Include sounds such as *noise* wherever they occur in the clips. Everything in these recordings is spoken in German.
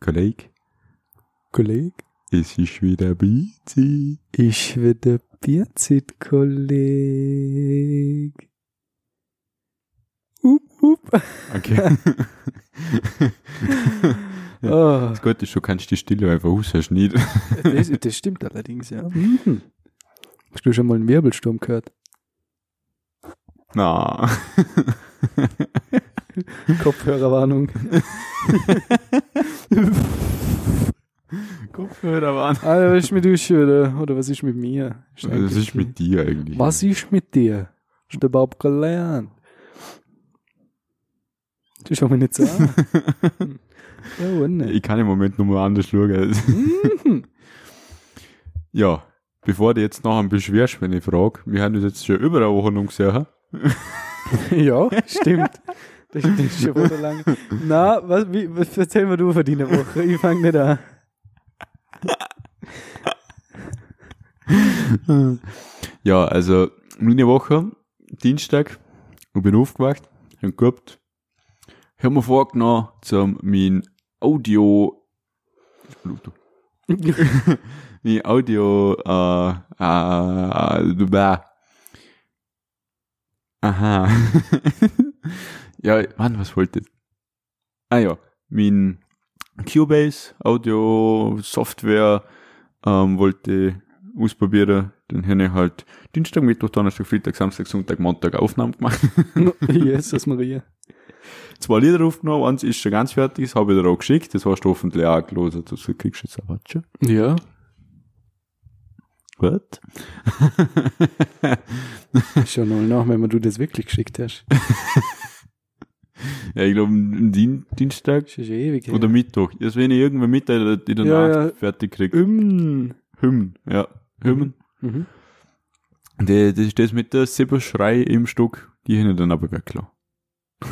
Kolleg, Kolleg? es ist wieder Bizi. Ich wieder Bierzit, Kolleg. Up, up. Okay. *laughs* Ah, Das Gute ist, du kannst die Stille einfach ausschneiden. *laughs* das, das stimmt allerdings, ja. Mhm. Hast du schon mal einen Wirbelsturm gehört? Na. *laughs* Kopfhörerwarnung. *laughs* Kopfhörer waren. Ah, was ist mit euch oder, oder was ist mit mir? Was ist mit dir eigentlich? Was ist mit dir? Hast du überhaupt gelernt? Du schau mich nicht so an. *laughs* ja, nicht. Ich kann im Moment nur mal anders schauen. Mhm. *laughs* ja, bevor du jetzt noch einen beschwerst, wenn ich frage, wir haben das jetzt schon über eine Woche noch gesehen. hä? ja, stimmt. Das *laughs* stimmt schon wieder lange. Na, was, wie, was erzähl mir du von deiner Woche? Ich fang nicht an. *laughs* Ja, also meine Woche, Dienstag, ich bin aufgewacht, hab gehabt, hab mir vorgenommen, zum mein Audio, *laughs* mein Audio, äh, äh, äh, aha. Ja, Mann, was wollte ich? Ah ja, mein Cubase Audio Software ähm, wollte ich ausprobieren. Dann habe ich halt Dienstag, Mittwoch, Donnerstag, Freitag, Samstag, Sonntag, Montag Aufnahmen gemacht. *laughs* Jesus Maria. Zwei Lieder aufgenommen, eins ist schon ganz fertig, das habe ich dir auch geschickt, das hast du hoffentlich auch gelesen, das kriegst du jetzt auch schon. Ja. Gut. Schon mal nach, wenn du das wirklich geschickt hast. *laughs* Ja, ich glaube, am Dien Dienstag Das ist schon ewig her. oder Mittwoch. Das wenn ich irgendwann Mittag in der Ja, Nacht ja. fertig krieg. Üm. Hymn, ja. Hymn. Mhm. Das, das ist das mit der Silberschrei im Stück, die habe ich dann aber weggelassen. *laughs*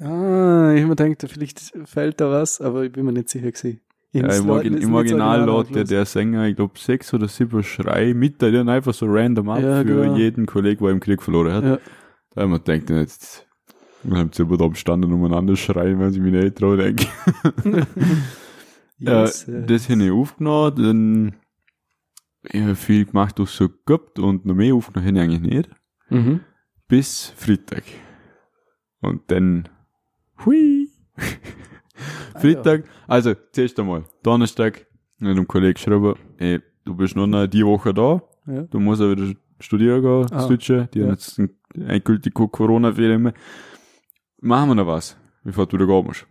Ah, ich hab mir gedacht, vielleicht fällt da was, aber ich bin mir nicht sicher gewesen. Ich Ja, im, nicht Im Original genau laut der, der Sänger, ich glaube, sechs oder sieben Schrei mit, der dann einfach so random ab Ja, für genau. jeden Kollegen, der im Krieg verloren hat. Ja. Da haben wir gedacht, jetzt, wir haben selber da gestanden umeinander schreien, weil sie mich nicht trauen, *laughs* denke Yes, äh, das habe ich aufgenommen, dann ich habe viel gemacht, was so gehabt und noch mehr aufgenommen habe ich eigentlich nicht. Mhm. Bis Freitag. Und dann, hui. *laughs* Freitag, also, zuerst einmal, Donnerstag, mit einem Kollegen geschrieben, ey, du bist nur noch die Woche da, Ja. du musst ja wieder studieren gehen, Ah, switchen, die ja. haben jetzt ein- endgültig Corona-Ferien mehr. Machen wir noch was, bevor du wieder musst.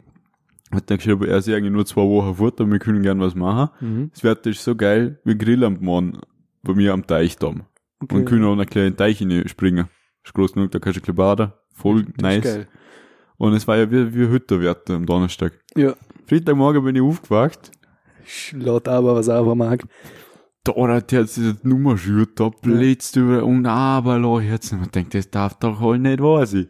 Hat dann geschrieben, er ist eigentlich nur zwei Wochen fort, aber wir können gern was machen. Mhm. Das Wetter ist so geil, wir grillen am Morgen bei mir am Teich da. Okay. Und können auch in einen kleinen Teich rein springen. Ist groß genug, da kannst du ein baden. Voll Das nice. Und es war ja wie, wie Hütterwetter am Donnerstag. Ja. Freitagmorgen bin ich aufgewacht. Laut aber, was er aber mag. Da hat jetzt diese Nummer schürt, da blitzt über und aber lo, jetzt. Man denkt, das darf doch halt nicht wahr sein.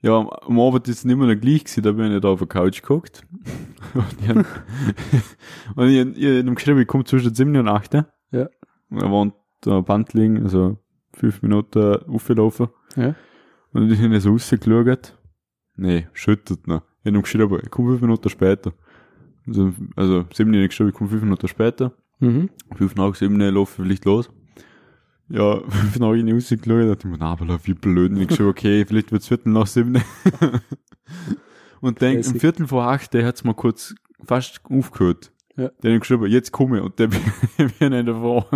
Ja, am- am Abend ist es nicht mehr gleich gewesen, da bin ich da auf der Couch geguckt. *laughs* und ich, hab- *laughs* und ich, ich, ich hab geschrieben, ich komme zwischen 7 und 8. Ja. Und er wohnt da am Band liegen, also fünf Minuten aufgelaufen. Ja. Und ich habe so rausgeschaut. Nee, schüttet noch. Ich habe ihm geschrieben, ich komme fünf Minuten später. Also, also sieben habe ich geschrieben, ich komme fünf Minuten später. Mhm. Fünf nach sieben laufe ich vielleicht los. Ja, fünf nach ich rausgeschaut, dachte ich mir, na, aber wie blöd. Und ich geschrieben, okay, *laughs* vielleicht wird's Viertel nach sieben. *laughs* Und dann, um Classic. Viertel vor acht, der hat's mal kurz fast aufgehört. Ja. Der hat geschrieben, jetzt komme ich. Und der *laughs* bin nicht davor.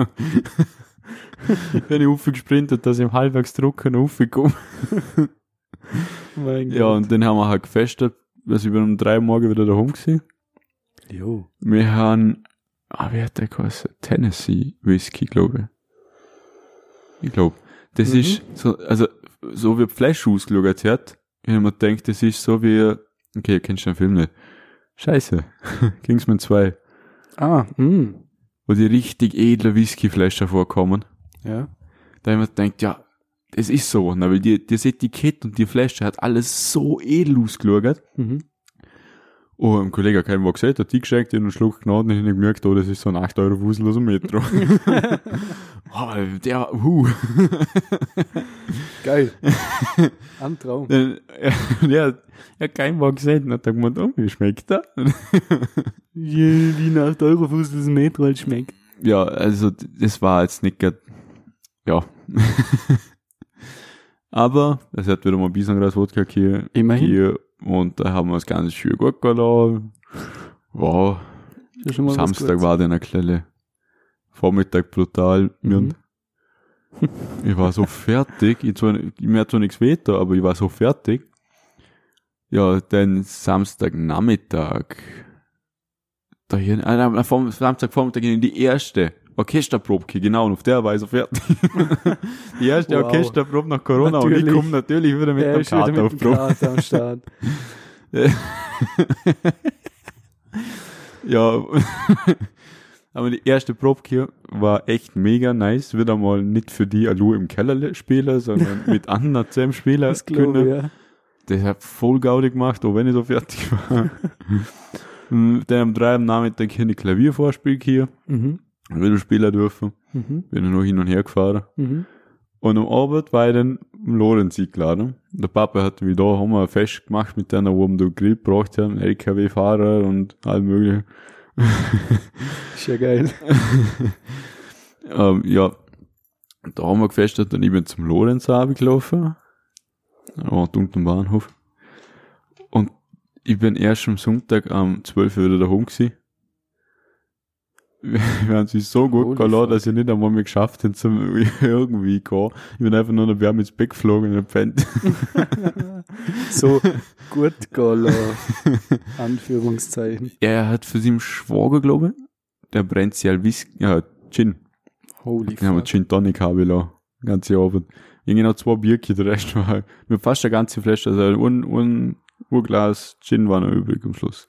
Bin ich aufgesprintet, dass ich im Halbwerksdruck aufgekommen Mein Ja, und dann haben wir halt gefestet, also ich bin um drei morgen wieder daheim gewesen. Jo. Wir haben, ah, wie hat der geheißen? Tennessee Whisky, glaube ich. Ich glaube. Das Mhm. ist so, also, so wie die Flasche ausgeschaut hat, hab mir gedacht, das ist so wie, okay, kennst du den Film nicht? Scheiße. *laughs* Kingsman 2. Ah, mh. Wo die richtig edle Whiskyflaschen vorkommen. Ja. Da mir gedacht, ja, das ist so, na, weil die, das Etikett und die Flasche hat alles so edel ausgeschaut. Mhm. Oh, ein Kollege hat keinen gesagt, hat die geschenkt, den einen Schluck genommen und ich hab gemerkt, oh, das ist so ein 8 Euro Fusel aus dem Metro. *laughs* oh, der, huh. *laughs* Geil. Ein Traum. Dann, ja, er hat keinen was gesagt und hat dann gemeint, oh, wie schmeckt der? *laughs* Je, wie nach der Eurofuß das Metro halt schmeckt. Ja, also das war jetzt nicht grad, ja. Aber es hat wieder mal ein bisschen Gras Wodka hier, Immerhin. hier und da haben wir das ganze schön gut geladen. Wow, Samstag war dann eine kleine Vormittag brutal. Mhm. Ich war so fertig. Ich zwar, mir hat zwar nichts da, aber ich war so fertig. Ja, dann Samstagnachmittag. Da hier, ah, am Vorm- Samstagvormittag in die erste Orchesterprobe, genau, und auf der so fertig. *laughs* die erste Wow. Orchesterprobe nach Corona und ich Natürlich. komme natürlich wieder mit Der der wieder Karte mit auf dem Probe. Am Start. *laughs* Ja, *laughs* aber die erste Probe hier war echt mega nice. Wieder mal nicht für die Alu im Keller spielen, sondern mit anderen zusammen spielen Das glaube ich, ja. Das hat voll gaudig gemacht, auch wenn ich so fertig war. Mm, Dann am drei am Nachmittag hier eine Klaviervorspiel hier, Mhm. Wieder spielen dürfen. Mhm. Bin dann noch hin und her gefahren. Mhm. Und am Abend war ich dann im Lorenz eingeladen. Der Papa hat wie da, haben wir ein Fest gemacht mit denen, wo wir da Grill gebracht haben, LKW-Fahrer und all mögliche. *laughs* Ist ja geil. *laughs* ähm, ja, da haben wir gefestet und ich bin zum Lorenz gelaufen. Und unten am Bahnhof. Und ich bin erst am Sonntag um 12 Uhr wieder daheim gewesen. *laughs* Wir haben sich so gut Holy gelassen, fuck. dass ich nicht einmal mehr geschafft habe, zum *laughs* irgendwie gehen. Ich bin einfach nur noch wärm ins Bett geflogen und gepennt. *laughs* so gut gehen Anführungszeichen. Er hat für seinen Schwager, glaube ich, der brennt sich halt Whisky, ja, Gin. Holy Den haben wir fuck. Gin Tonic habe ich lassen. Ganze Abend. Irgendwie noch zwei Bierchen, der Rest war, mir fast eine ganze Flasche, also ein, ein Urglas Gin war noch übrig am Schluss.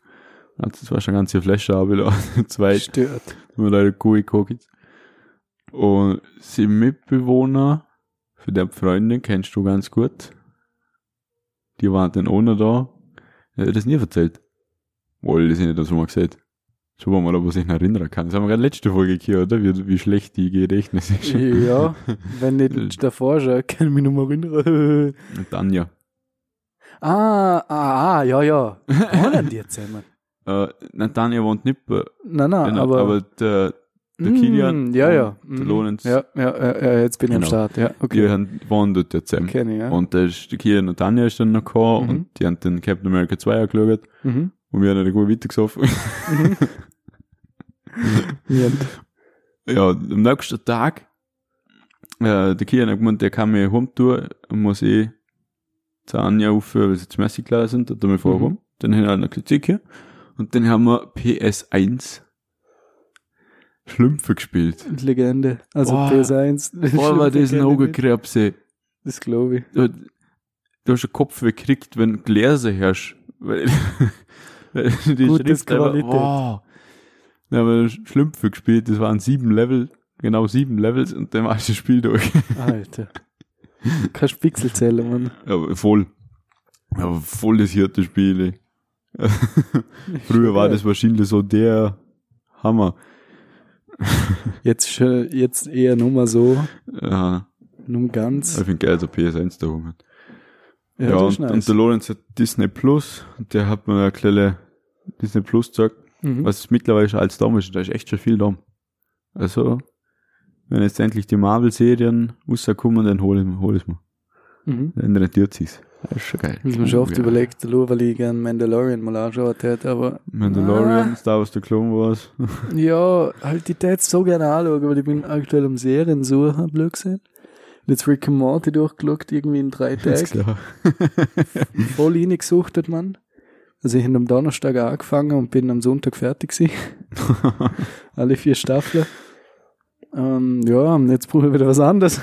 Also, das war schon eine ganze Flasche habe ich lassen. *laughs* Zwei, Stört. nur leider Kuh gekocht. Und sie Mitbewohner, für der Freundin kennst du ganz gut. Die waren dann ohne da. Er hat das nie erzählt. Wohl, das ist nicht das, was man gesagt Schauen wir mal, ob er sich noch erinnern kann. Das haben wir gerade letzte Folge gehört, oder? Wie, wie schlecht die Gedächtnis ist. Ja, *laughs* wenn nicht davor schon, kann ich mich noch mal erinnern. Und Tanja. ah, ah, ah, ja, ja. *laughs* Wohnen die zusammen? Äh, nein, wohnt nicht bei, Nein, nein, genau, aber, aber der, der Mm, Kilian Ja, ja. und der Mhm. Lorenz, Ja, ja, ja, jetzt bin ich am Genau. Start. Ja, die okay. haben, wohnen dort jetzt zusammen. Kenne ich, ja. Und der, ist, der Kilian und Tanja ist dann noch gekommen Mhm. und die haben den Captain America 2 angeschaut Mhm. und wir haben dann gut weitergesoffen. *laughs* Ja. ja, am nächsten Tag, äh, der Kilian hat gemeint, der kann mir heimtun, und muss eh zu Anja aufhören, weil sie zu Messi klar sind, hat er mir vorgekommen. Mhm. Dann haben wir noch gesagt, hier. Und dann haben wir PS1 Schlümpfe gespielt. Legende. Also Boah. PS1. Boah, war das ein. Augenkrebse. Das glaube ich. Du, du hast einen Kopf gekriegt, wenn Gläser herrschst. Weil, *laughs* weil die Gute Schrift einfach-. Wow. Dann haben wir Schlümpfe gespielt, das waren sieben Level, genau sieben Levels und dann war das Spiel durch. Alter. Kannst Pixel zählen, Mann. Aber voll. Aber voll das hirte Spiel. ey. *laughs* Früher war das wahrscheinlich so der Hammer. Jetzt, jetzt eher nur mal so. Ja, Nur ich ganz. finde geil, dass er PS1 da hat. Ja, das und, nice. und der Lorenz hat Disney Plus, und der hat mir eine kleine Disney Plus gesagt, Mhm. was mittlerweile schon als da ist, da ist echt schon viel da. Also, wenn jetzt endlich die Marvel-Serien rauskommen, dann hol ich, hol ich mir. Mhm. Dann rentiert sich's. Das ist schon geil. Ich mir schon oft ja. überlegt, nur weil ich gerne Mandalorian mal anschaut hätte, aber Mandalorian, Star Wars The Clone Wars. *laughs* ja, halt die jetzt so gerne anschauen, weil ich bin aktuell am Serien suchen, blöd gesehen. Und Jetzt Rick and Morty durchgeschaut, irgendwie in drei Tagen. klar. *laughs* Voll reingesuchtet, man. Also ich habe am Donnerstag angefangen und bin am Sonntag fertig gewesen. *laughs* Alle vier Staffeln. Ähm, ja, und jetzt brauche ich wieder was anderes.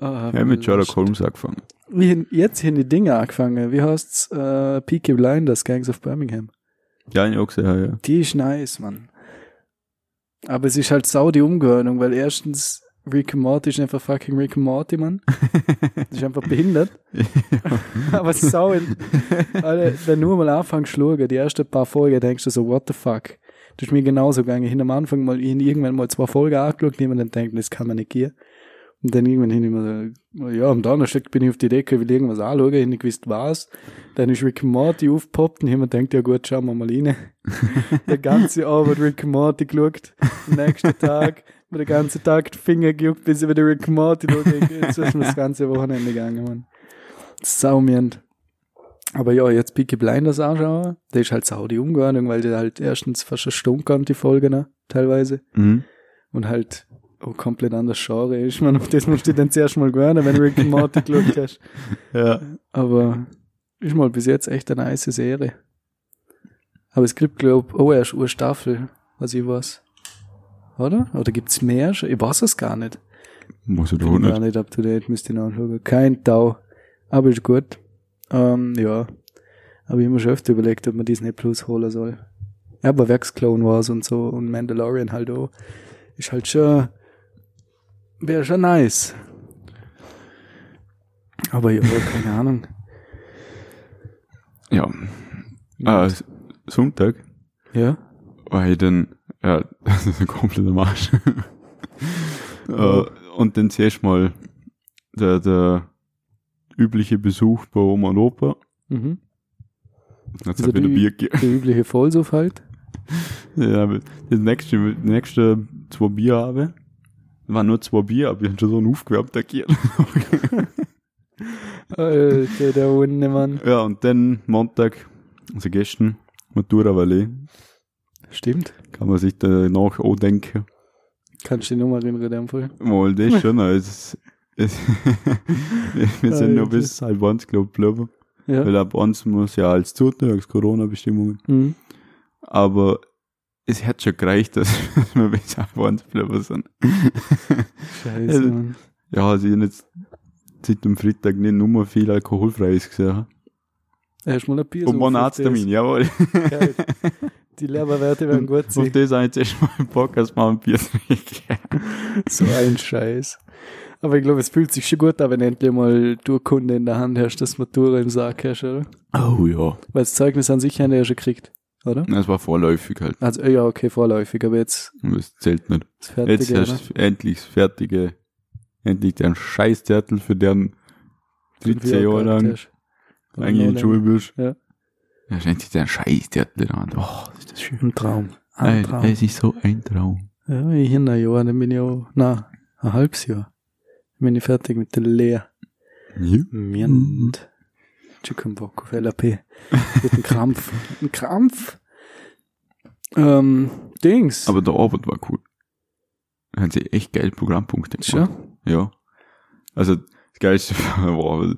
ah, Ja, mit Sherlock. Holmes angefangen. Wie, hin- jetzt haben die Dinge angefangen. Wie heißt's? Äh, Peaky Blinders, Gangs of Birmingham. Ja, ich auch gesehen, ja, ja. Die ist nice, Mann. Aber es ist halt sau die Umgewöhnung, weil erstens Rick and Morty ist einfach fucking Rick and Morty, Mann. *laughs* Das ist einfach behindert. Aber sau in, *laughs* Alter, wenn du mal anfängst zu schauen, die ersten paar Folgen, denkst du so, what the fuck? Das ist mir genauso gegangen. Ich habe am Anfang mal, ich irgendwann mal zwei Folgen angeschaut, und dann denkt, das kann man nicht gehen. Und dann irgendwann hin immer, so, ja, am Donnerstag bin ich auf die Decke, will irgendwas anschauen, ich nicht gewusst was. Dann ist Rick Morty aufgepoppt und ich mir gedacht, ja gut, schauen wir mal rein. *laughs* der ganze Abend Rick Morty geschaut. Am nächsten Tag, mir den ganzen Tag die Finger gejuckt, bis ich wieder Rick Morty schaue. Jetzt ist mir das ganze Wochenende gegangen, Mann. Saumierend. Aber ja, jetzt Peaky Blinders anschauen, der ist halt sau die Umgewöhnung, weil der halt erstens fast eine Stunde kommt, die Folge, ne, teilweise. Mhm. Und halt auch komplett anders Genre ist. Man, auf das musst du dann zuerst mal gewöhnen, wenn du Rick and Morty *laughs* geschaut hast. Ja. Aber ist mal bis jetzt echt eine nice Serie. Aber es gibt, glaub, oh, erst eine Staffel, was ich weiß. Oder? Oder gibt's mehr? schon? Ich weiß es gar nicht. Muss ich doch gar nicht. nicht up to date, müsste ich nachschauen. Kein Tau. Aber ist gut. Ähm, ja. Aber ich habe mir schon öfter überlegt, ob man Disney Plus holen soll. Ja, aber Werks Clone Wars und so und Mandalorian halt auch. Ist halt schon, wäre schon nice. Aber ja, keine Ahnung. Ja. S- Sonntag Ja? war ich dann, ja, *laughs* das ist ein kompletter Marsch. *laughs* äh, und dann zuerst mal der, der übliche Besuch bei Oma und Opa. Mhm. Hat's Also halt wieder Bier gegeben. Der übliche Vollsuff halt. *laughs* Ja, das nächste, die nächste zwei Bier habe, waren nur zwei Bier, aber ich habe schon so einen aufgewärmt agiert. *laughs* Alter, der Hunde, Mann. ja, und dann Montag, also gestern, Matura Valley, Stimmt. kann man sich danach auch denken. Kannst du dich nochmal erinnern, in dem Fall? Mal, das schon, *laughs* also *laughs* wir sind nur bis halb eins, glaub ich, geblieben. Ja. Weil ab eins muss ja als zutun, als Corona-Bestimmungen. Mhm. Aber es hat schon gereicht, dass *laughs* wir halb eins geblieben sind. Scheiße, Also- Mann. Ja, also ich hab jetzt seit dem Freitag nicht nur viel Alkoholfreies gesehen. Erst mal ein Bier. Und so mein auf Arzttermin, jawohl. Geil. Die Leberwerte werden gut Auf sein. das habe ich jetzt erst mal einen Bock, als mal ein Bier trinken. So ein Scheiß. Aber ich glaube, es fühlt sich schon gut an, wenn du endlich mal du Kunde in der Hand hast, das Matura im Sack hast, oder? Oh ja. Weil das Zeugnis an sich die ja schon gekriegt, oder? Das war vorläufig halt. Also, ja, okay, vorläufig, aber jetzt Das zählt nicht. das Fertige, Jetzt oder? hast du endlich das fertige, endlich den Scheißzettel für deren 13 Jahre lang eigentlich in Schule bist. Ja. Ja, hast endlich den Scheißzettel in der Hand. Oh, ist das schön. Ein Traum. Ein Traum. Es ist so ein Traum. Ja, ich in ein Jahr, dann bin ich auch, na, ein halbes Jahr. Dann bin ich fertig mit der Lehre. Ja. Mierend. Chicken Bock auf LAP. Mit einem Krampf. Ein Krampf. Ähm, Dings. Aber der Arbeit war cool. Da haben sie echt geil Programmpunkte gemacht. Schon? Ja. Also, das Geilste *laughs* war,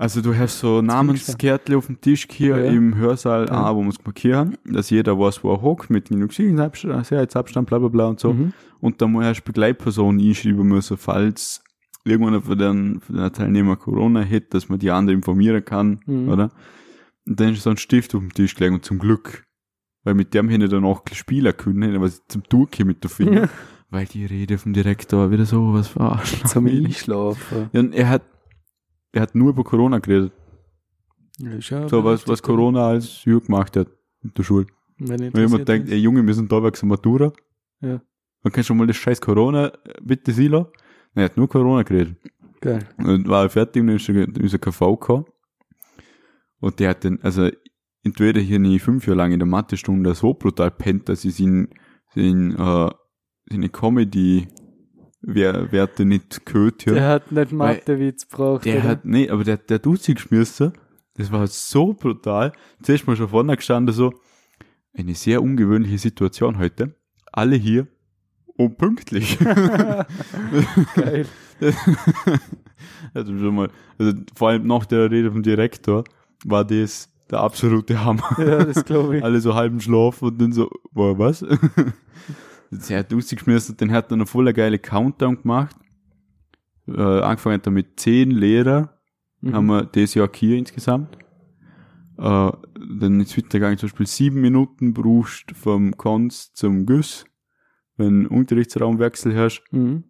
also du hast so Namenskärtchen auf dem Tisch hier Ja. im Hörsaal, Ja. ah, wo es markieren, dass jeder weiß, wo er hockt, mit genug Sicherheitsabstand, bla bla bla und so. Mhm. Und dann hast du Begleitpersonen einschreiben müssen, falls irgendeiner von den, von den Teilnehmern Corona hat, dass man die anderen informieren kann, Mhm. oder? Und dann ist so ein Stift auf dem Tisch gelegen und zum Glück, weil mit dem hätte ich dann auch spielen können, was zum Durchgehen mit der Finger, weil die Rede vom Direktor war wieder so was verarscht. Zum Einschlafen. Ja, und er hat, er hat nur über Corona geredet. Ja, ja So was, was Corona als Jürg gemacht hat in der Schule. Wenn Wenn jemand denkt, ist. ey Junge, wir sind da wegen Matura. Ja. Man kann schon mal das scheiß Corona, bitte Silo. Er hat nur Corona geredet. Geil. Und war fertig und dann ist er unser KV gekommen. Und der hat dann, also, entweder hier nie fünf Jahre lang in der Mathestunde so brutal pennt, dass ich sein, sein, äh, seine Comedy, Wer- Werte nicht gehört Der ja. hat nicht Mathe-Witz gebraucht. Der oder? hat, nee, aber der, der tut sich geschmissen. Das war so brutal. Zuerst mal schon vorne gestanden, so, eine sehr ungewöhnliche Situation heute. Alle hier und pünktlich. *laughs* Geil. *laughs* also schon mal, also vor allem nach der Rede vom Direktor war das der absolute Hammer. Ja, das glaube ich. *laughs* Alle so halben Schlaf und dann so, boah, was? Sehr lustig geschmissen, den hat dann eine voller geile Countdown gemacht. Äh, angefangen hat er mit zehn Lehrer, Mhm. haben wir das Jahr hier insgesamt. Äh, dann ist weitergegangen, zum Beispiel sieben Minuten brauchst vom Konz zum Güss, wenn Unterrichtsraumwechsel hast. Mhm.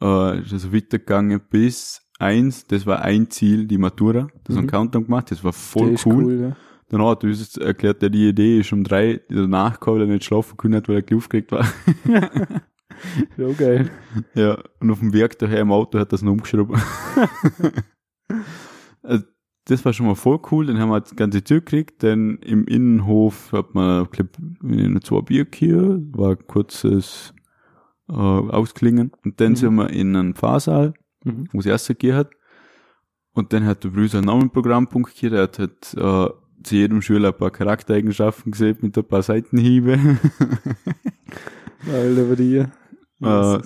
Äh, ist also weitergegangen bis eins, das war ein Ziel, die Matura. Das haben Mhm. Countdown gemacht, das war voll ist cool. cool ja. Dann hat er uns erklärt, der die Idee ist um drei danach gekommen, weil er nicht schlafen können hat, weil er aufgeregt war. *laughs* So geil. Ja, und auf dem Werk daher im Auto hat das noch umgeschrieben. *laughs* also, das war schon mal voll cool, dann haben wir das ganze Tür gekriegt, dann im Innenhof hat man, zwei Bier hier, war ein kurzes äh, Ausklingen und dann Mhm. sind wir in einen Pfarrsaal, Mhm. wo es erst gegeben hat und dann hat der Brüser einen Namenprogrammpunkt hier, der hat halt, äh, zu jedem Schüler ein paar Charaktereigenschaften gesehen mit ein paar Seitenhiebe. *laughs* Alter, bei dir. Äh,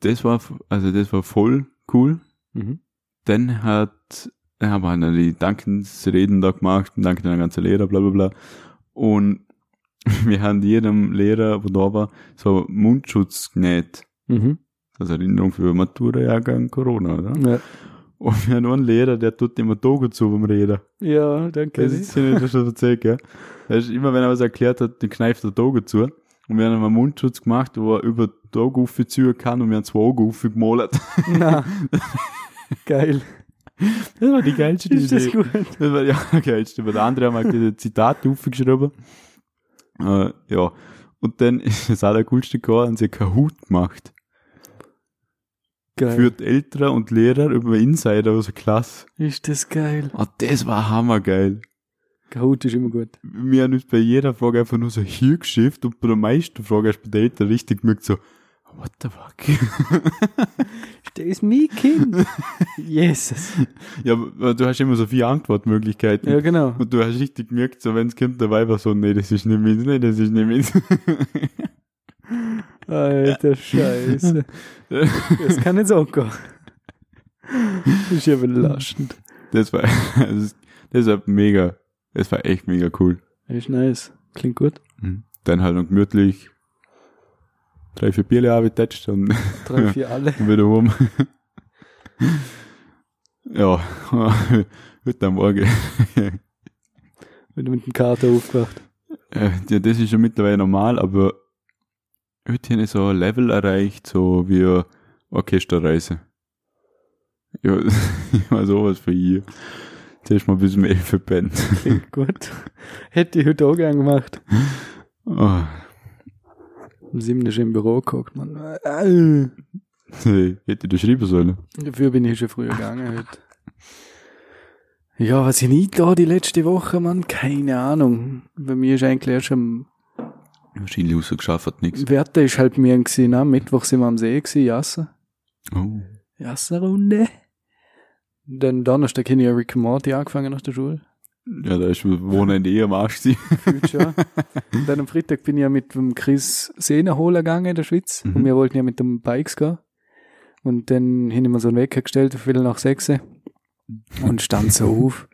das war, also das war voll cool. Mhm. Dann hat, dann haben wir dann die Dankensreden da gemacht, und danke den ganzen Lehrer, bla bla bla. Und *laughs* wir haben jedem Lehrer, der da war, so Mundschutz genäht. Mhm. Als Erinnerung für Matura-Jahrgang Corona, oder? Ja. Und wir haben noch einen Lehrer, der tut immer Augen zu beim Reden. ja, danke. Das ist ja nicht schon erzählt, gell? Er ist immer, wenn er was erklärt hat, dann kneift er Augen zu. Und wir haben einen Mundschutz gemacht, wo er über die Augen ziehen kann und wir haben zwei Augen gemalt. Na. *laughs* geil. Das war die geilste Ist das Idee. gut? Das war ja *laughs* geilste. Weil der andere haben halt diese Zitate aufgeschrieben. Äh, ja. Und dann *laughs* ist das allercoolste geworden, haben sie Kahoot gemacht. Geil. Für die Eltern und Lehrer über Insider aus der Klasse. ist das geil. Ah, das war hammergeil. Kahoot ist immer gut. Wir haben uns bei jeder Frage einfach nur so hier geschifft und bei der meisten Frage hast du bei den Eltern richtig gemerkt so, what the fuck? *laughs* Das ist mein Kind. *laughs* Jesus. ja, aber du hast immer so viele Antwortmöglichkeiten. Ja, genau. Und du hast richtig gemerkt, so wenn das Kind dabei war, so, nee, das ist nicht meins, nee, das ist nicht meins. *laughs* Alter Scheiße. Das kann nicht so gehen. Das ist ja belastend. Das war, das, das war mega, das war echt mega cool. Ist nice. Klingt gut. Dann halt noch gemütlich drei, vier Bierle abgetatscht und *laughs* Drei, vier *laughs* alle. wieder rum. *laughs* ja, heute am Morgen. Wenn du mit dem Kater aufgewacht. Äh, ja, das ist schon mittlerweile normal, aber heute habe ich so ein Level erreicht, so wie Orchesterreise. Ja, ich war sowas für hier. Zuerst mal bis um 11 verpennt. Klingt gut. Hätte ich heute auch gern gemacht. Oh, Um sieben ist im Büro geguckt, man. Äh, *laughs* hey, hätte ich das schreiben sollen. Dafür bin ich schon früher gegangen heute. Ja, was ich nicht da die letzte Woche, man, keine Ahnung. Bei mir ist eigentlich erst am Wahrscheinlich rausgeschafft hat nichts. Werte ist halt mir gewesen, am Mittwoch sind wir am See gewesen, Jassen. Oh. Jassenrunde. Dann Donnerstag habe ich Rick and Morty angefangen nach der Schule. Ja, da ist Wochenende eh am Arsch schon. Und dann am Freitag bin ich ja mit dem Chris Sehne holen gegangen in der Schweiz. Mhm. Und wir wollten ja mit dem Bikes gehen. Und dann habe ich mir so einen Wecker gestellt, viel nach sechs. Und stand so *laughs* auf.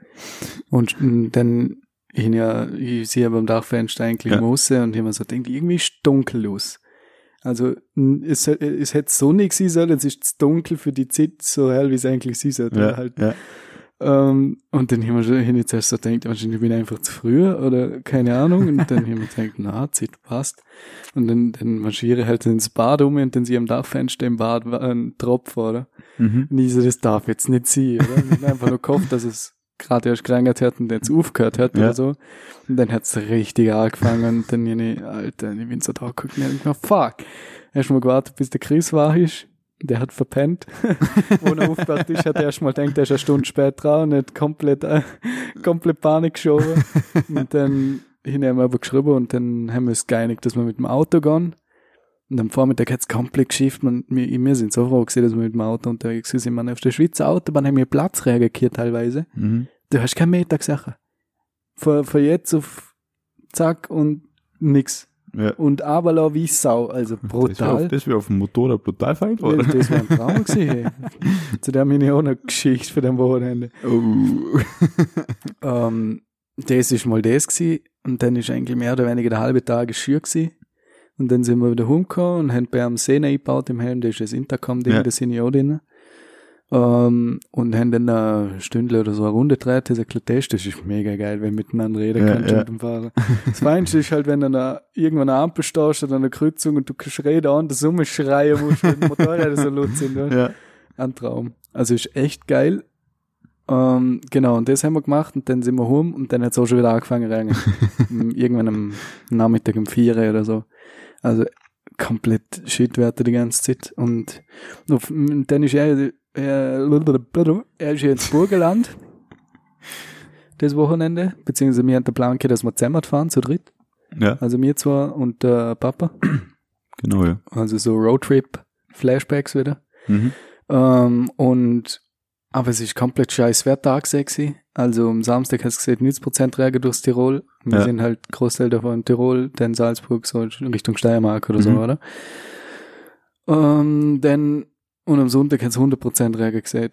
Und dann, ich ja, ich sehe beim Dachfenster eigentlich Ja. raus und mir so gedacht, irgendwie ist es dunkel aus. Also, es, es hätte sonnig sein sollen, es ist dunkel für die Zeit, so hell wie es eigentlich sein sollte. Ja, Halt. ja. Ähm, und dann haben wir schon, ich hab jetzt erst so gedacht, wahrscheinlich bin ich einfach zu früh oder keine Ahnung. Und dann haben wir gedacht, *laughs* na, Zeit passt. Und dann, dann marschiere ich halt ins Bad um und dann sehe am Dachfenster im Bad ein Tropfen, oder? Mhm. Und ich so, das darf jetzt nicht sein, oder? Und einfach nur gehofft, dass es gerade erst gelangt hat und jetzt aufgehört hat Ja. oder so. Und dann hat's richtig angefangen und dann, ich, Alter, ich bin so da geguckt und ich gedacht, fuck. Erst mal gewartet, bis der Chris wach ist. Der hat verpennt. *laughs* Wo er aufgewacht ist, hat er erst mal gedacht, er ist eine Stunde spät dran und hat komplett, äh, komplett Panik geschoben. Und dann hin haben wir aber geschrieben und dann haben wir uns geeinigt, dass wir mit dem Auto gehen. Und am Vormittag hat's komplett geschifft. Man, wir, wir sind so froh gewesen, dass wir mit dem Auto unterwegs sind. Man, auf der Schweizer Autobahn haben wir Platz reagiert teilweise. Mhm. Du hast keinen Meter gesagt. Von, von jetzt auf zack und nix. Ja. Und aber wie Sau. Also Das wäre brutal. auf, das wär auf dem Motorrad brutal fein geworden. das war ein Traum gewesen. *laughs* Zu dem habe ich auch eine Geschichte für den Wochenende. Oh. Ähm, das ist mal das gewesen. Und dann ist eigentlich mehr oder weniger der halbe Tag Schür gewesen. Und dann sind wir wieder rumgekommen und haben bei einem Sehne eingebaut im Helm, das ist das Intercom-Ding, Ja. da sind ich auch drin. Ähm, und haben dann eine Stunde oder so eine Runde gedreht, das ist ein Test, das ist mega geil, wenn du miteinander reden Ja, kannst ja. mit dem Fahrer. Das Feinste ist halt, wenn du an einer, irgendwann an einer Ampel stehst oder an einer Kreuzung und du kannst reden und das Summe schreien musst, weil die Motorräder *laughs* so laut sind. Oder? ja. Ein Traum. Also ist echt geil. Ähm, genau, und das haben wir gemacht und dann sind wir home und dann hat es auch schon wieder angefangen *laughs* Irgendwann am Nachmittag um vier oder so. Also komplett Shitwerte die ganze Zeit. Und, auf, dann ist er, er, er ist ins Burgenland. das Wochenende. Beziehungsweise wir haben den Plan gehabt, dass wir zusammen fahren, zu dritt. Ja, Also wir zwar und der Papa. genau, ja. Also so Roadtrip-Flashbacks wieder. Mhm. Ähm, und, aber es ist komplett scheiß Wetter gewesen. Also am Samstag hast du gesehen, 90% Regen durchs Tirol. Wir Ja. sind halt Großteil davon in Tirol, dann Salzburg, so Richtung Steiermark oder so, Mhm. oder? Ähm, dann, und am Sonntag hat es 100% Regen gesehen.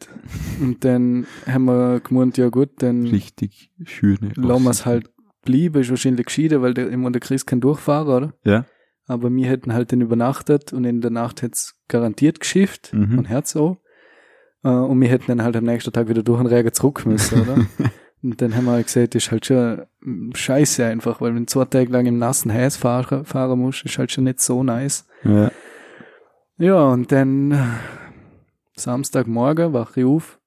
Und dann haben wir gemeint, ja gut, dann Richtig schöne. lassen wir es halt bleiben, ist wahrscheinlich gescheiter, weil der, immer der Chris kann durchfahren, oder? Ja. Aber wir hätten halt dann übernachtet und in der Nacht hätte es garantiert geschifft Mhm. und Herz auch. Äh, und wir hätten dann halt am nächsten Tag wieder durch den Regen zurück müssen, oder? *laughs* und dann haben wir halt gesagt, das ist halt schon scheiße einfach, weil wenn du zwei Tage lang im nassen Häs fahren, fahren musst, ist halt schon nicht so nice. Ja. Ja, und dann Samstagmorgen wache ich auf,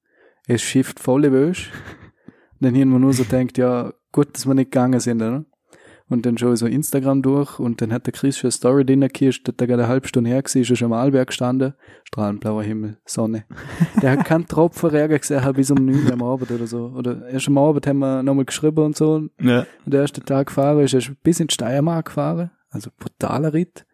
es schifft volle Wäsche. *laughs* dann haben wir nur so denkt, ja, gut, dass wir nicht gegangen sind, oder? Und dann schaue ich so Instagram durch und dann hat der Chris schon eine Story drin gekircht, hat er gerade eine halbe Stunde her gewesen, ist schon am Arlberg gestanden, strahlend blauer Himmel, Sonne. *laughs* Der hat keinen Tropfen Regen gesehen, hat bis um 9 Uhr am Abend oder so. Oder erst am Abend haben wir nochmal geschrieben und so. Und Ja. der erste Tag gefahren ist, er ist bis in die Steiermark gefahren, also brutaler Ritt.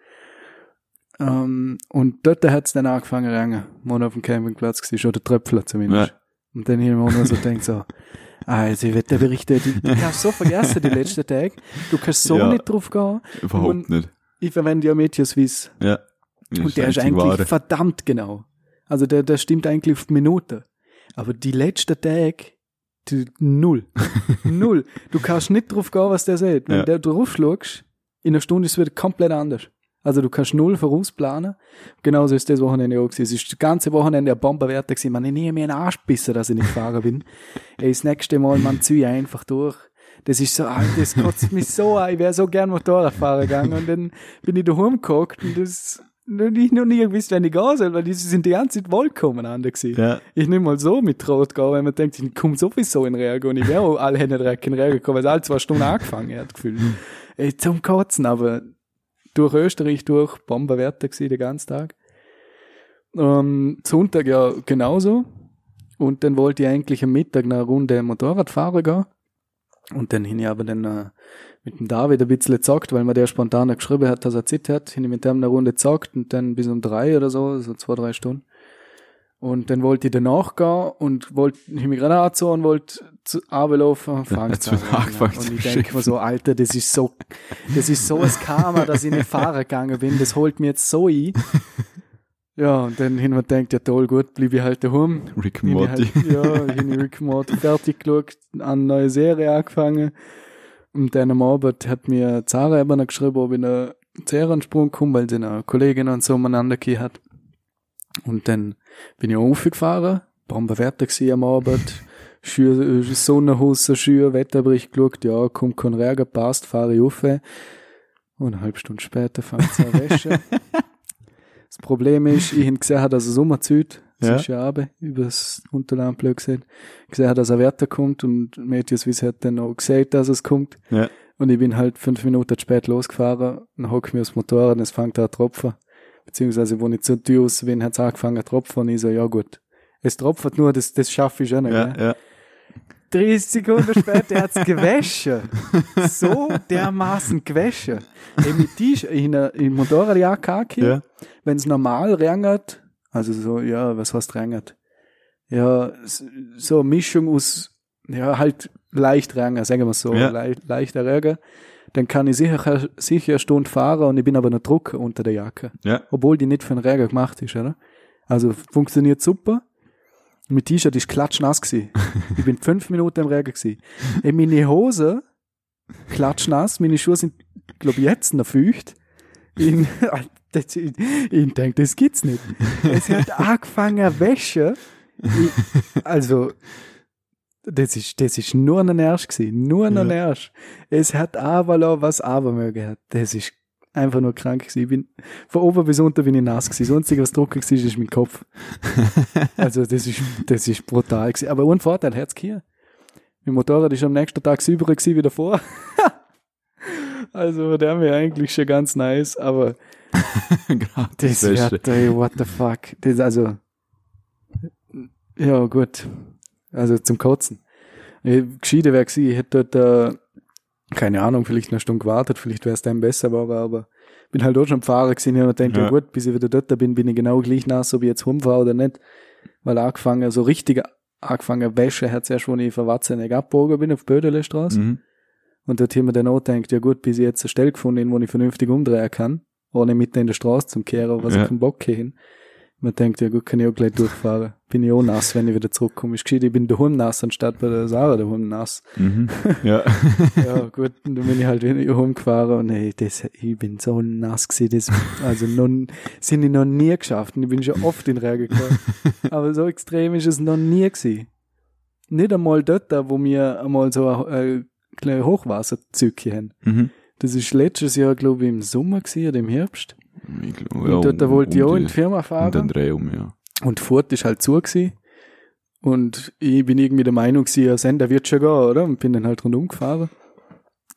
Ähm, und dort hat es dann angefangen zu regnen, wo auf dem Campingplatz war, schon der Tröpfler zumindest. Ja. Und dann hier nur so denkt so, *laughs* also ich werde der Berichte, du, kannst so vergessen die letzten *laughs* Tage, du kannst so Ja. nicht drauf gehen. Überhaupt Und- nicht. Ich verwende ja Meteoswiss Ja. und der ist eigentlich Wahre. verdammt genau. Also der, der stimmt eigentlich auf die Minute. Aber die letzten Tage, die, null. *laughs* null. Du kannst nicht drauf gehen, was der sagt. Wenn Ja. der drauf schlägst, in einer Stunde ist es wieder komplett anders. Also du kannst null vorausplanen. Genauso ist das Wochenende auch gewesen. Es ist das ganze Wochenende ein Bomberwerte gewesen. Man, ich nehme mir einen Arsch bissen, dass ich nicht gefahren bin. *laughs* Ey, das nächste Mal, man ziehe einfach durch. Das ist so, Alter, das kotzt mich so an. Ich wäre so gern Motorrad fahren gegangen. Und dann bin ich daheim geguckt und das, und ich noch nie gewusst, wenn ich gehen soll, weil die sind die ganze Zeit wohlkommen an der gewesen. Ja. Ich nicht mal so mit Rot gehen, weil man denkt, ich komme sowieso in Regen und ich wäre auch alle Hände direkt in Regen gekommen, weil es alle zwei Stunden angefangen hat, gefühlt. Ey, zum Kotzen, aber durch Österreich durch, Bomberwetter gewesen, den ganzen Tag. Ähm, Sonntag ja genauso. Und dann wollte ich eigentlich am Mittag eine Runde Motorrad fahren gehen. Und dann hin ich aber dann äh, mit dem David ein bisschen gezockt, weil mir der spontan geschrieben hat, dass er Zeit hat. Hin ich mit dem eine Runde gezockt und dann bis um drei oder so, so zwei, drei Stunden. Und dann wollte ich danach gehen und wollte, ich mich gerade angezogen und wollte zu Abel laufen, fangt wieder angefangen Und ich denke mir so, Alter, das ist so, das ist so ein Karma, dass ich nicht fahren gegangen bin, das holt mir jetzt so ein. Ja, und dann hin und denkt, ja toll, gut, blieb ich halt daheim. Rick Morty. Halt, ja, ich habe Rick Morty fertig geschaut, eine neue Serie angefangen. Und dann am Abend hat mir Zara eben noch geschrieben, ob ich einen Zerensprung komme, weil sie eine Kollegin und so umeinander gehabt hat. Und dann bin ich aufgefahren, Bombenwetter gewesen am Abend, *laughs* Schür, Sonnenhusse, Schür, Wetterbericht geschaut, ja, kommt kein Regen, passt, fahre ich auf. Und eine halbe Stunde später fange ich an zu waschen. *laughs* Das Problem ist, ich habe gesehen, dass es umzieht. Es Ja. ist ja Abend, über das Unterland blöd gesehen. Gesehen, dass er Wetter kommt und Matthias Wies hat dann auch gesagt, dass es kommt. Ja. Und ich bin halt fünf Minuten spät losgefahren, dann hocke ich mir aufs Motorrad und es fängt an zu tropfen. Beziehungsweise, wo ich zur Tür raus bin, hat es angefangen zu tropfen ich so, ja gut. Es tropft nur, das, das schaffe ich schon. Ja, gell? ja. 30 Sekunden später hat's gewaschen. *laughs* So dermaßen gewaschen. Ey, mit T-Shirt, in einer in Motorradjacke angehört, Ja. wenn's normal regnet, also so, ja, was heißt regnet? Ja, so eine Mischung aus, ja, halt leicht Regen, sagen wir so, Ja. leicht, leichter Regen, dann kann ich sicher, sicher eine Stunde fahren und ich bin aber noch Druck unter der Jacke. Ja. Obwohl die nicht für den Regen gemacht ist, oder? Also funktioniert super. Mein T-Shirt ist klatschnass gewesen. *laughs* Ich bin fünf Minuten im Regen gewesen. Ey, meine Hose klatschnass, meine Schuhe sind, glaube ich, jetzt noch feucht. *laughs* Ich, das, ich, ich denke, das gibt's nicht. Es hat *laughs* angefangen Wäsche. Ich, also, das ist, das ist nur ein Arsch gewesen. Nur ein Ja. Arsch. Es hat aber noch was aber mögen hat. Das ist einfach nur krank gewesen. Ich bin, von oben bis unten bin ich nass gewesen. Das Einzige, was trocken war, ist mein Kopf. *laughs* Also, das ist, das ist brutal gewesen. Aber ein Vorteil hat's hier. Mein Motorrad ist am nächsten Tag sauberer gewesen wie davor. *laughs* also, der wäre eigentlich schon ganz nice. Aber *laughs* Das wird, ey, what the fuck. Das also, ja, gut. Also zum Kotzen. Äh, Gescheiter wäre gewesen, ich hätte dort, äh, keine Ahnung, vielleicht eine Stunde gewartet, vielleicht wäre es dann besser geworden, aber bin halt auch schon Fahrer gewesen und denke, ja. Ja. gut, bis ich wieder dort bin, bin ich genau gleich nass, ob ich jetzt rumfahre oder nicht. Weil angefangen, so richtig angefangen Wäsche hat erst, wo ich von Watzenegg abgebogen bin, auf Bödelestraße. Mhm. Und dort haben wir dann auch gedacht, ja gut, bis ich jetzt eine Stelle gefunden habe, wo ich vernünftig umdrehen kann, ohne mitten in der Straße zum Kehren, was Ja. ich keinen Bock hin. Man denkt, ja gut, kann ich auch gleich durchfahren. Bin ich auch nass, wenn ich wieder zurückkomme. Ist gescheit, ich bin daheim nass, anstatt bei der Sarah daheim nass. Mhm. *laughs* Ja. Ja, gut, und dann bin ich halt wieder rumgefahren und ey, das, ich bin so nass gewesen, das, also noch, sind ich noch nie geschafft und ich bin schon oft in Regen gekommen. Aber so extrem ist es noch nie gewesen. Nicht einmal dort, wo wir einmal so ein, ein kleines Hochwasserzückchen haben. Mhm. Das ist letztes Jahr, glaube ich, im Sommer gewesen, oder im Herbst. Ich glaub, Und ja, dort um- wollte ich um auch die- in die Firma Um den fahren. Dreh um, ja. Und Fahrt ist halt zu gewesen. Und ich bin irgendwie der Meinung gewesen, ja, Sender wird schon gehen, oder? Und bin dann halt rundum gefahren.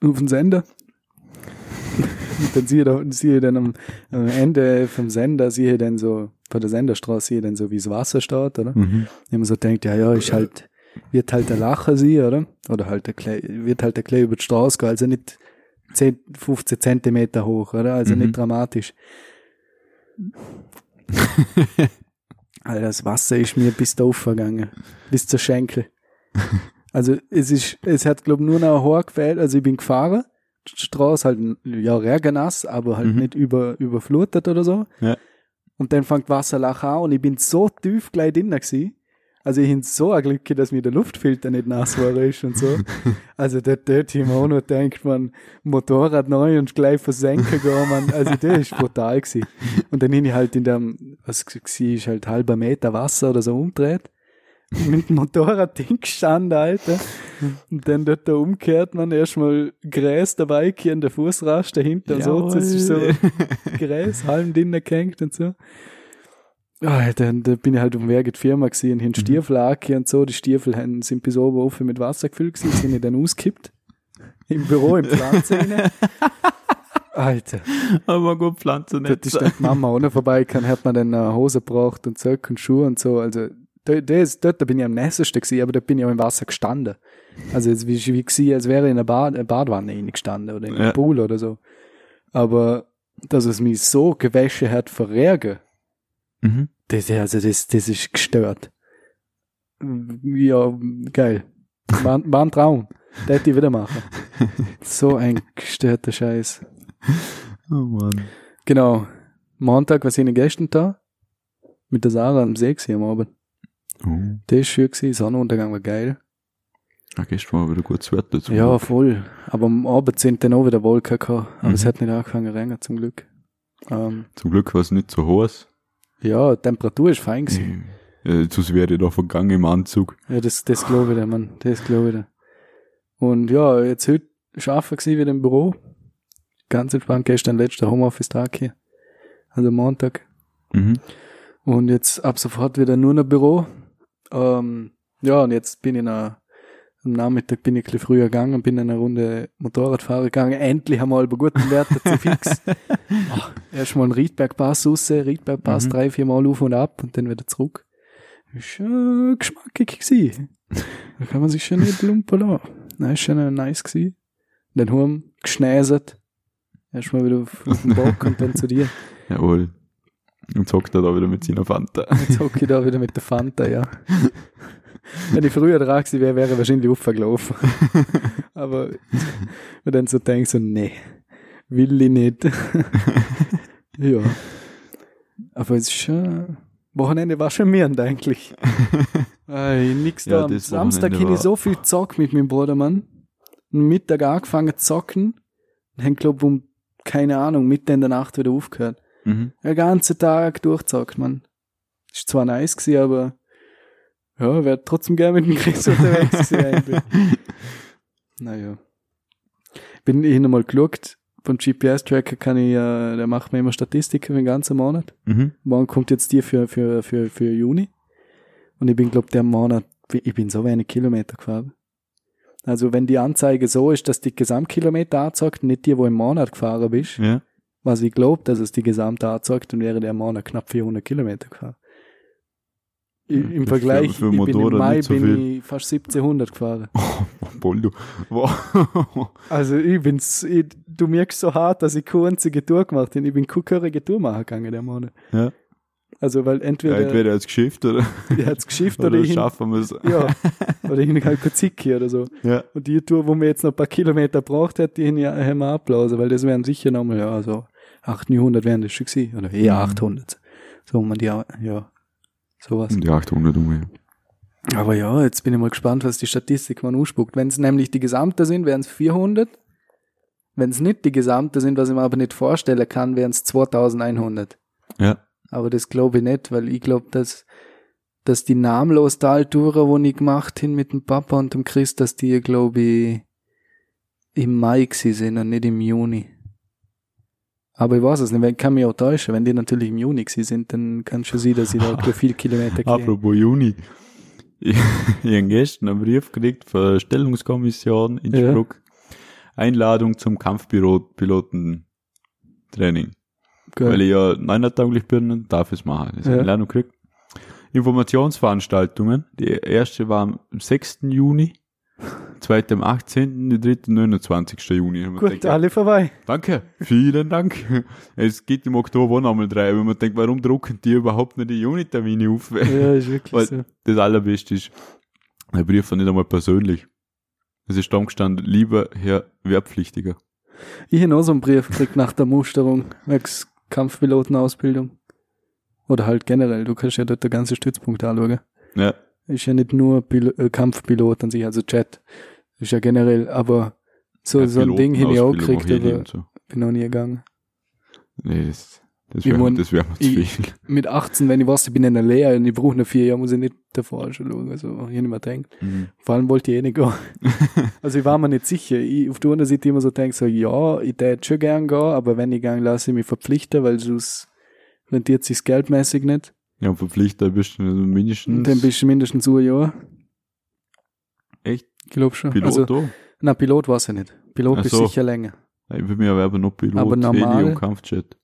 Auf den Sender. *laughs* Und dann sehe ich, da, sehe dann am, am Ende vom Sender, sehe ich dann so, von der Senderstraße sehe dann so, wie das Wasser steht, oder? Mhm. Mir so denkt, ja, ja, ist halt, wird halt der Lacher sein, oder? Oder halt der Klei, wird halt der Klei über die Straße gehen, also nicht 10, 15 Zentimeter hoch, oder? Also Mhm. nicht dramatisch. *laughs* Alter, das Wasser ist mir bis da aufgegangen. Bis zur Schenkel. *laughs* Also, es ist, es hat, glaub nur noch ein Haar gefehlt. Also, ich bin gefahren. Die Straße halt, ja, regennass, aber halt Mhm. nicht über, überflutet oder so. Ja. Und dann fängt Wasserlach an und ich bin so tief gleich drin gewesen. Also ich bin so ein Glück, dass mir der Luftfilter nicht nass geworden ist und so. *laughs* Also dort haben wir auch noch gedacht, man, Motorrad neu und gleich versenken gehen, man. Also der ist brutal gewesen. Und dann bin ich halt in dem, was war, ist halt halber Meter Wasser oder so umgedreht. Und mit dem Motorrad *laughs* hingestanden, Alter. Und dann dort da umgekehrt, man, erstmal Gräs dabei, hier in der Fußraste dahinter und so. Das ist so Gräs, halm drinnen gehängt und so. Alter, und da bin ich halt um die Firma gesehen, hin Stiefel angehört und so. Die Stiefel sind bis oben offen mit Wasser gefüllt gewesen, sind ich dann ausgekippt. Im Büro, im Pflanzen rein. *laughs* Alter, Aber gut, Pflanzen dort ist dann die Mama auch noch vorbei, kann, hat man dann Hose gebraucht und Zeug und Schuhe und so. Also, da, da ist, dort bin ich am nässesten gewesen, aber da bin ich auch im Wasser gestanden. Also, es wie, wie gewesen, als wäre ich in einer Bad, eine Badwanne reingestanden oder in einem Ja. Pool oder so. Aber, dass es mich so gewäsche hat verärgert, Mhm. das, also das, das ist gestört. Ja, geil. War, war ein Traum. Das hätte ich wieder machen. *laughs* So ein gestörter Scheiß. Oh Mann. Genau. Montag, was ich gestern da? Mit der Sarah am See gewesen am Abend. Oh. Das ist schön gewesen. Sonnenuntergang war geil. Ja, gestern war wieder gutes Wetter. zum Ja, Glück. voll. Aber am Abend sind dann auch wieder Wolken gehabt. Aber Mhm. es hat nicht angefangen zu regnen, zum Glück. Ähm, Zum Glück war es nicht so heiß. Ja, Temperatur ist fein gewesen. Ja, sonst wäre ich da vergangen im Anzug. Ja, das, das glaube ich dir, Mann. Das glaube ich dir. Und ja, jetzt heute arbeiten gewesen wieder im Büro. Ganz entspannt. Gestern letzter Homeoffice-Tag hier. Also Montag. Mhm. Und jetzt ab sofort wieder nur noch Büro. Ähm, ja, und jetzt bin ich noch, am Nachmittag bin ich ein bisschen früher gegangen und bin eine Runde Motorradfahren gegangen. Endlich einmal bei guten Werten zu fix. *laughs* Ach, Erstmal einen Riedbergpass raus, Riedbergpass Mhm. drei, vier Mal auf und ab und dann wieder zurück. Ist äh, geschmackig gewesen. Da kann man sich schon nicht lumpen lassen. Nein, ist schon äh, nice gewesen. Dann haben wir geschnäset. Erstmal wieder auf, auf den Bock und dann zu dir. *laughs* Jawohl. Und zockt er da wieder mit seiner Fanta. Jetzt hocke ich da wieder mit der Fanta, ja. *laughs* Wenn ich früher dran gewesen wäre, wäre ich wahrscheinlich aufgelaufen. *laughs* Aber wenn dann so denke, so, nee, will ich nicht. *laughs* ja. Aber es ist schon, Wochenende war schon mehr eigentlich. *laughs* Ey, nix Ja, da. Am das Samstag habe ich so viel Zock mit meinem Bruder, Mann. Am Mittag angefangen zu zocken. Und haben, glaub, um, keine Ahnung, mitten in der Nacht wieder aufgehört. Mhm. Den ganzen Tag durchzockt, man. Ist zwar nice gewesen, aber ja, wäre trotzdem gerne mit dem Chris unterwegs gewesen eigentlich. *laughs* Naja. Bin ich nochmal geschaut, beim GPS-Tracker kann ich, äh, der macht mir immer Statistiken für den ganzen Monat. Mhm. Morgen kommt jetzt die für, für, für, für Juni. Und ich bin, glaub, der Monat, ich bin so wenig Kilometer gefahren. Also wenn die Anzeige so ist, dass die Gesamtkilometer anzeigt, nicht die, wo im Monat gefahren bist, Ja. was ich glaube, dass es die gesamte Art sagt, dann wäre der Mann knapp 400 Kilometer gefahren. Im das Vergleich, für- für ich bin im Mai so bin ich fast 1700 gefahren. *laughs* Boldo. Wow. *laughs* Also ich bin's, ich, du merkst so hart, dass ich keine einzige Tour gemacht habe. Ich bin keine Tour machen gegangen, der Monat. Ja. Also, weil Ja, entweder, entweder als Geschäft oder, er hat's geschifft oder, *laughs* oder ich hin, schaffen wir es. ja, oder ich halt kein Zicki oder so. Ja. Und die Tour, wo wir jetzt noch ein paar Kilometer braucht hätte, die haben ja- wir abblasen, weil das wären sicher nochmal, ja, so 800, 900 wären das schon gewesen. Oder eher Mhm. 800. So, man, ja, ja, sowas. Um die 800 um. Aber ja, jetzt bin ich mal gespannt, was die Statistik mal ausspuckt. Wenn es nämlich die Gesamte sind, wären es 400. Wenn es nicht die Gesamte sind, was ich mir aber nicht vorstellen kann, wären es 2100. Ja. Aber das glaube ich nicht, weil ich glaube, dass, dass die namenlos Taltouren, wo ich gemacht hin mit dem Papa und dem Chris, dass die, glaube ich, im Mai sind und nicht im Juni. Aber ich weiß es nicht, ich kann mich auch täuschen. Wenn die natürlich im Juni sind, dann kann schon sein, dass ich da *laughs* gleich viel Kilometer kriege. Apropos Juni. Ich, *laughs* ich habe gestern einen Brief gekriegt von der Stellungskommission in Ja. Innsbruck. Einladung zum Kampfpilotentraining. Weil ich ja neuntauglich bin und darf es machen. Das Ja. ja. Einladung gekriegt. Informationsveranstaltungen. Die erste war am 6. Juni, zweite am 18., die dritte am 29. Juni. Und Gut, denkt, alle vorbei. Danke, vielen Dank. Es geht im Oktober nochmal drei, wenn man denkt, warum drucken die überhaupt nicht die Juni-Termine auf? Ja, ist wirklich *laughs* Weil- so. Das Allerbeste ist, der Brief war nicht einmal persönlich. Es ist dann gestanden, lieber Herr Wehrpflichtiger. Ich habe noch so einen Brief gekriegt nach der Musterung, wegs Kampfpilotenausbildung. Oder halt generell, du kannst ja dort den ganzen Stützpunkt anschauen. Ja, Ist ja nicht nur Pil äh, Kampfpilot an sich, also Chat. Ist ja generell, aber so, ja, so ein Ding habe ich auch gekriegt, aber so. bin noch nie gegangen. Nee, das, das Ich wäre mein, das wär mir zu ich- viel. Mit 18, wenn ich weiß, ich bin in der Lehre und ich brauche noch vier Jahre, muss ich nicht davor schon schauen, also ich nicht mehr denken. Mhm. Vor allem wollte ich eh nicht gehen. *laughs* also ich war mir nicht sicher. Ich, auf der anderen Seite immer so denke, so, ja, ich hätte schon gern gehen, aber wenn ich gehe, lasse ich mich verpflichten, weil sonst rentiert sich geldmäßig nicht. Ja, verpflichtet bist du mindestens Und dann bist du mindestens ein Jahr. echt Ich glaube schon. Pilot also, da. na, Pilot war es ja nicht. Pilot Ach ist so. sicher länger. Ich will mir aber noch Pilot, Aber normal- Heli und Kampfjet.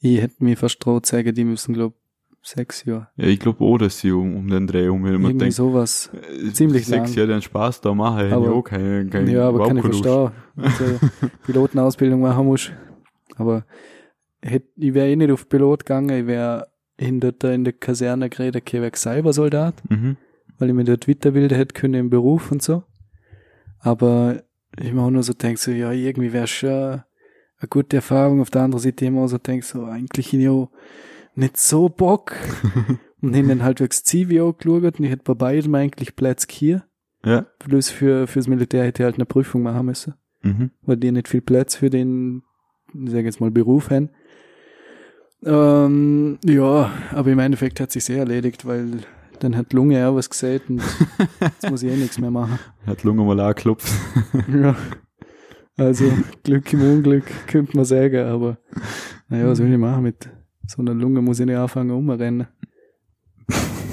Ich hätte mir fast sagen, die müssen, glaub sechs Jahre. Ja, ich glaube auch, dass sie um, um den Dreh um, wenn man Irgendwie denkt, sowas. äh, ziemlich sechs lang. Jahre den Spaß da machen, hätte ich Aber- auch keine, keine ja, aber kann ich verstehen. Also, *laughs* Pilotenausbildung machen muss. Aber hätt, ich wäre eh nicht auf Pilot gegangen, ich wäre hinter der, in der Kaserne geredet, ich wäre Cybersoldat, Mhm. weil ich mir dort weiterbilden hätte können im Beruf und so. Aber ich mir auch nur so denke, so, ja, irgendwie wäre schon eine gute Erfahrung. Auf der anderen Seite immer so denke, so, eigentlich ich auch nicht so Bock. *laughs* und hin dann halt wirklich das Zivi auch geschaut und ich hätte bei beidem eigentlich Platz hier. Ja. Bloß für, fürs Militär hätte ich halt eine Prüfung machen müssen, Mhm. weil die nicht viel Platz für den, ich sag jetzt mal, Beruf haben. Ähm, ja, aber im Endeffekt hat sich sehr erledigt, weil dann hat Lunge auch was gesät und jetzt muss ich eh nichts mehr machen. *laughs* Hat Lunge mal angeklopft. *laughs* Ja. Also Glück im Unglück könnte man sagen, aber naja, was will ich machen mit so einer Lunge muss ich nicht anfangen umrennen.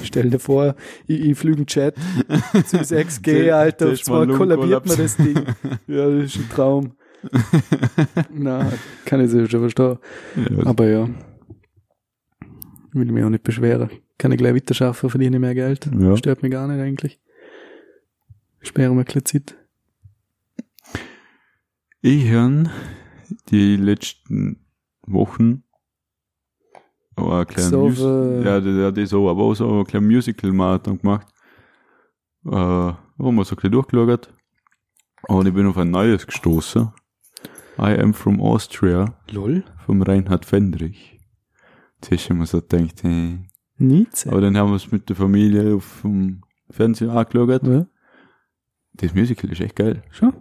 Stell dir vor, ich, ich flüge einen Chat zu 6G, *laughs* Alter, auf zwar kollabiert mir Lungenkollaps. das Ding. Ja, das ist ein Traum. Na, kann ich sicher schon verstehen. Ja, Aber ja. Will ich mich auch nicht beschweren. Kann ich gleich weiter schaffen, verdiene mehr Geld. Ja. Stört mich gar nicht eigentlich. Sperre mir ein bisschen Zeit. Ich habe die letzten Wochen aber ein kleines So, Mus ja, das, das auch, aber auch so ein kleines Musical-Marathon gemacht. Äh, wo man so ein bisschen durchgeschaut. Und ich bin auf ein neues gestoßen. I am from Austria, Lol. vom Reinhard Fendrich. Du mir so gedacht, hey. Nietzsche. Aber dann haben wir es mit der Familie auf dem Fernsehen angeschaut. Ja. Das Musical ist echt geil. Schon?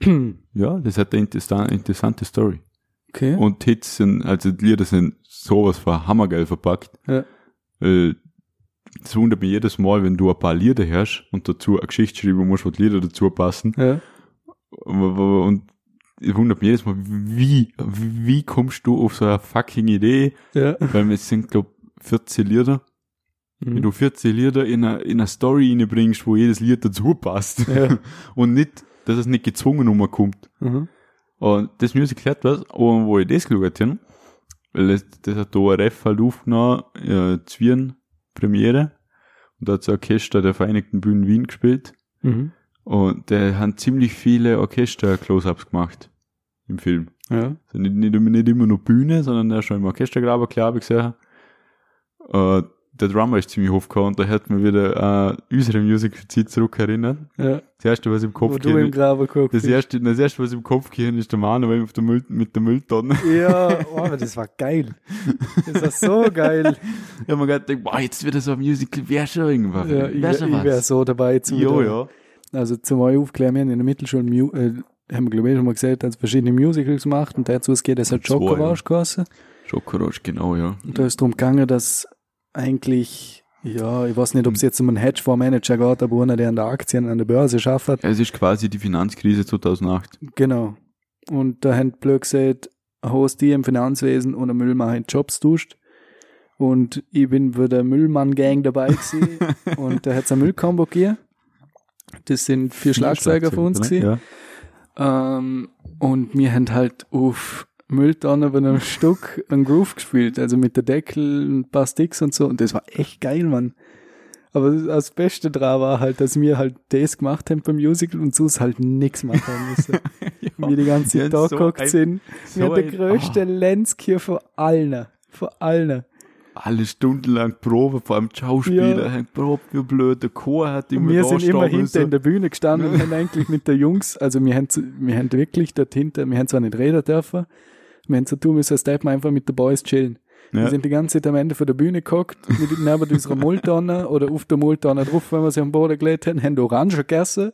*clears throat* Ja, das hat eine interessa- interessante Story. Okay. Und Hits sind, also die Lieder sind sowas von hammergeil verpackt. Ja. Äh, Das wundert mich jedes Mal, wenn du ein paar Lieder hörst und dazu eine Geschichte schreiben musst, wo die Lieder dazu passen. ja. Und wundert mich jedes Mal, wie, wie kommst du auf so eine fucking Idee? Ja. Weil es sind, glaub 14 Lieder. Wenn Mhm. du 14 Lieder in eine, in eine Story reinbringst, wo jedes Lied dazu passt. Ja. *laughs* Und nicht, dass es nicht gezwungen umkommt. Mhm. Und das Musical hat was, und wo ich das geschaut habe, weil das, das hat der ORF halt aufgenommen, äh, Zwirn Premiere, und da hat das Orchester der Vereinigten Bühnen Wien gespielt, Mhm. Und der haben ziemlich viele Orchester-Close-Ups gemacht im Film. Ja. Also nicht, nicht, immer- nicht immer nur Bühne, sondern der schon im Orchestergraber, klar, habe ich gesehen. Äh, der Drummer ist ziemlich hochgekommen und da hat mir wieder äh, unsere Musical-Zeit zurückerinnert. ja. Das erste, was im Kopf geht, das erste, das erste, was im Kopf geht, ist der Manuel auf der Müll, mit der Mülltonne. Ja, *laughs* oh, das war geil. Das war so geil. Ich habe mir gedacht, boah, jetzt wird so ein Musical, wäre schon irgendwas. Ja, ich wär wäre wär so dabei zu Jo, ja. Also zum euch aufklären, wir haben in der Mittelschule, äh, haben wir glaube ich schon mal gesagt, hat verschiedene Musicals gemacht und dazu es geht, es hat Schokowasch geheißen. Schokorosch, genau, ja. Und da ist darum gegangen, dass eigentlich, ja, ich weiß nicht, ob es jetzt um einen Hedgefondsmanager geht, aber einer, der an der Aktien an der Börse schafft. Es ist quasi die Finanzkrise 2008. Genau. Und da haben blöd gesagt, ein Host die im Finanzwesen und ein Müllmann haben Jobs tauscht. Und ich bin für der Müllmann-Gang dabei gewesen. *laughs* und da hat es ein Müllkombo gegeben. Das sind vier Schlagzeuger von uns gewesen. Ja. Ähm, und wir haben halt auf Mülltonne bei einem Stück einen Groove gespielt, also mit der Deckel, ein paar Sticks und so. Und das war echt geil, Mann. Aber das, Beste dran war halt, dass wir halt das gemacht haben beim Musical und sonst halt nichts machen *laughs* müssen. wir die ganze Ja, Zeit da so geguckt sind. so wir haben ein- der größte Lenz hier vor allen. Vor allen. Alle Stunden lang Probe, vor allem die Schauspieler Ja. haben probt, wie blöd, der Chor hat immer wir sind immer hinter müssen. in der Bühne gestanden und haben eigentlich mit der Jungs, also wir haben, wir haben wirklich dort hinter, wir haben zwar nicht reden dürfen, wir haben so tun müssen, als hätten wir einfach mit den Boys chillen. Wir Ja. sind die ganze Zeit am Ende von der Bühne gehockt, mit *laughs* neben unserer Mülltonne oder auf der Mülltonne drauf, wenn wir sie am Boden gelegt haben, haben Orange gegessen,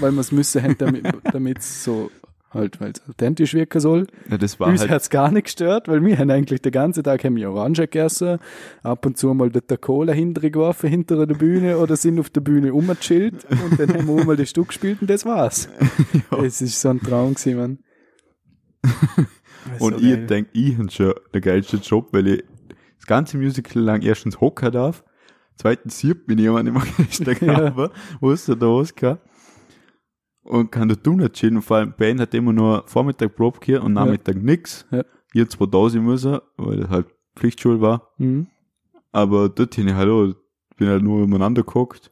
weil wir es müssen haben, damit *laughs* damit es so halt, weil es authentisch wirken soll. ja, das war Uns halt, hat's gar nicht gestört, weil wir haben eigentlich den ganzen Tag haben wir Orange gegessen, ab und zu mal der Cola hintergeworfen hinter der Bühne oder sind auf der Bühne rumgechillt und dann haben wir auch mal das Stück gespielt und das war's. *laughs* Es ist so ein Traum gewesen, *laughs* ist und so ich geil. denke, ich habe schon den geilsten Job, weil ich das ganze Musical lang erstens hocken darf, zweitens sieht mich jemand im Orchestergraber, *laughs* wo ist der da Oscar? Und kann da tun nicht chillen. Und vor allem, Ben hat immer nur Vormittag Probe hier und Nachmittag nix. Ja. Ihr zwar da sein müssen, weil das halt Pflichtschule war. Mhm. Aber dort hin, hallo, bin halt nur umeinander geguckt.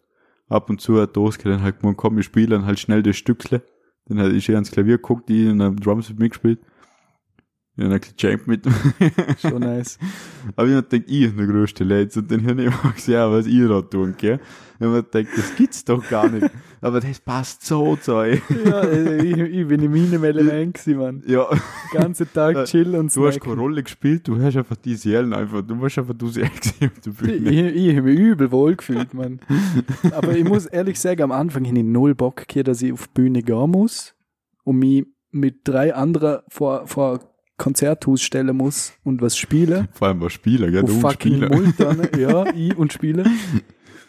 Ab und zu hat Oscar dann halt gemeint, komm, wir spielen halt schnell das Stückle. Dann hat ich eh ans Klavier geguckt, die in einem Drums mitgespielt. Ein bisschen Jamp mit. *laughs* Schon nice. Aber ich hab gedacht, ich bin der größte Leid. Und dann habe ich immer gesehen, was ihr da tun, gell. Ich hab gedacht, das gibt's doch gar nicht. Aber das passt so zu euch. Ja, ich, ich bin in meinem Element gewesen, Mann. Ja, Den ganzen Tag chillen und du hast snacken. keine Rolle gespielt, du hast einfach die Seelen einfach, du warst einfach du selbst *laughs* auf der Ich, Bühne. ich, ich habe mich übel wohl gefühlt, Mann. Aber ich muss ehrlich sagen, am Anfang hatte ich null Bock gehabt, dass ich auf die Bühne gehen muss und mich mit drei anderen vor, vor Konzerthus stellen muss und was spielen. *laughs* Vor allem war Spieler, gell, Auf du und fucking. Multan, *laughs* ja, ich und spiele.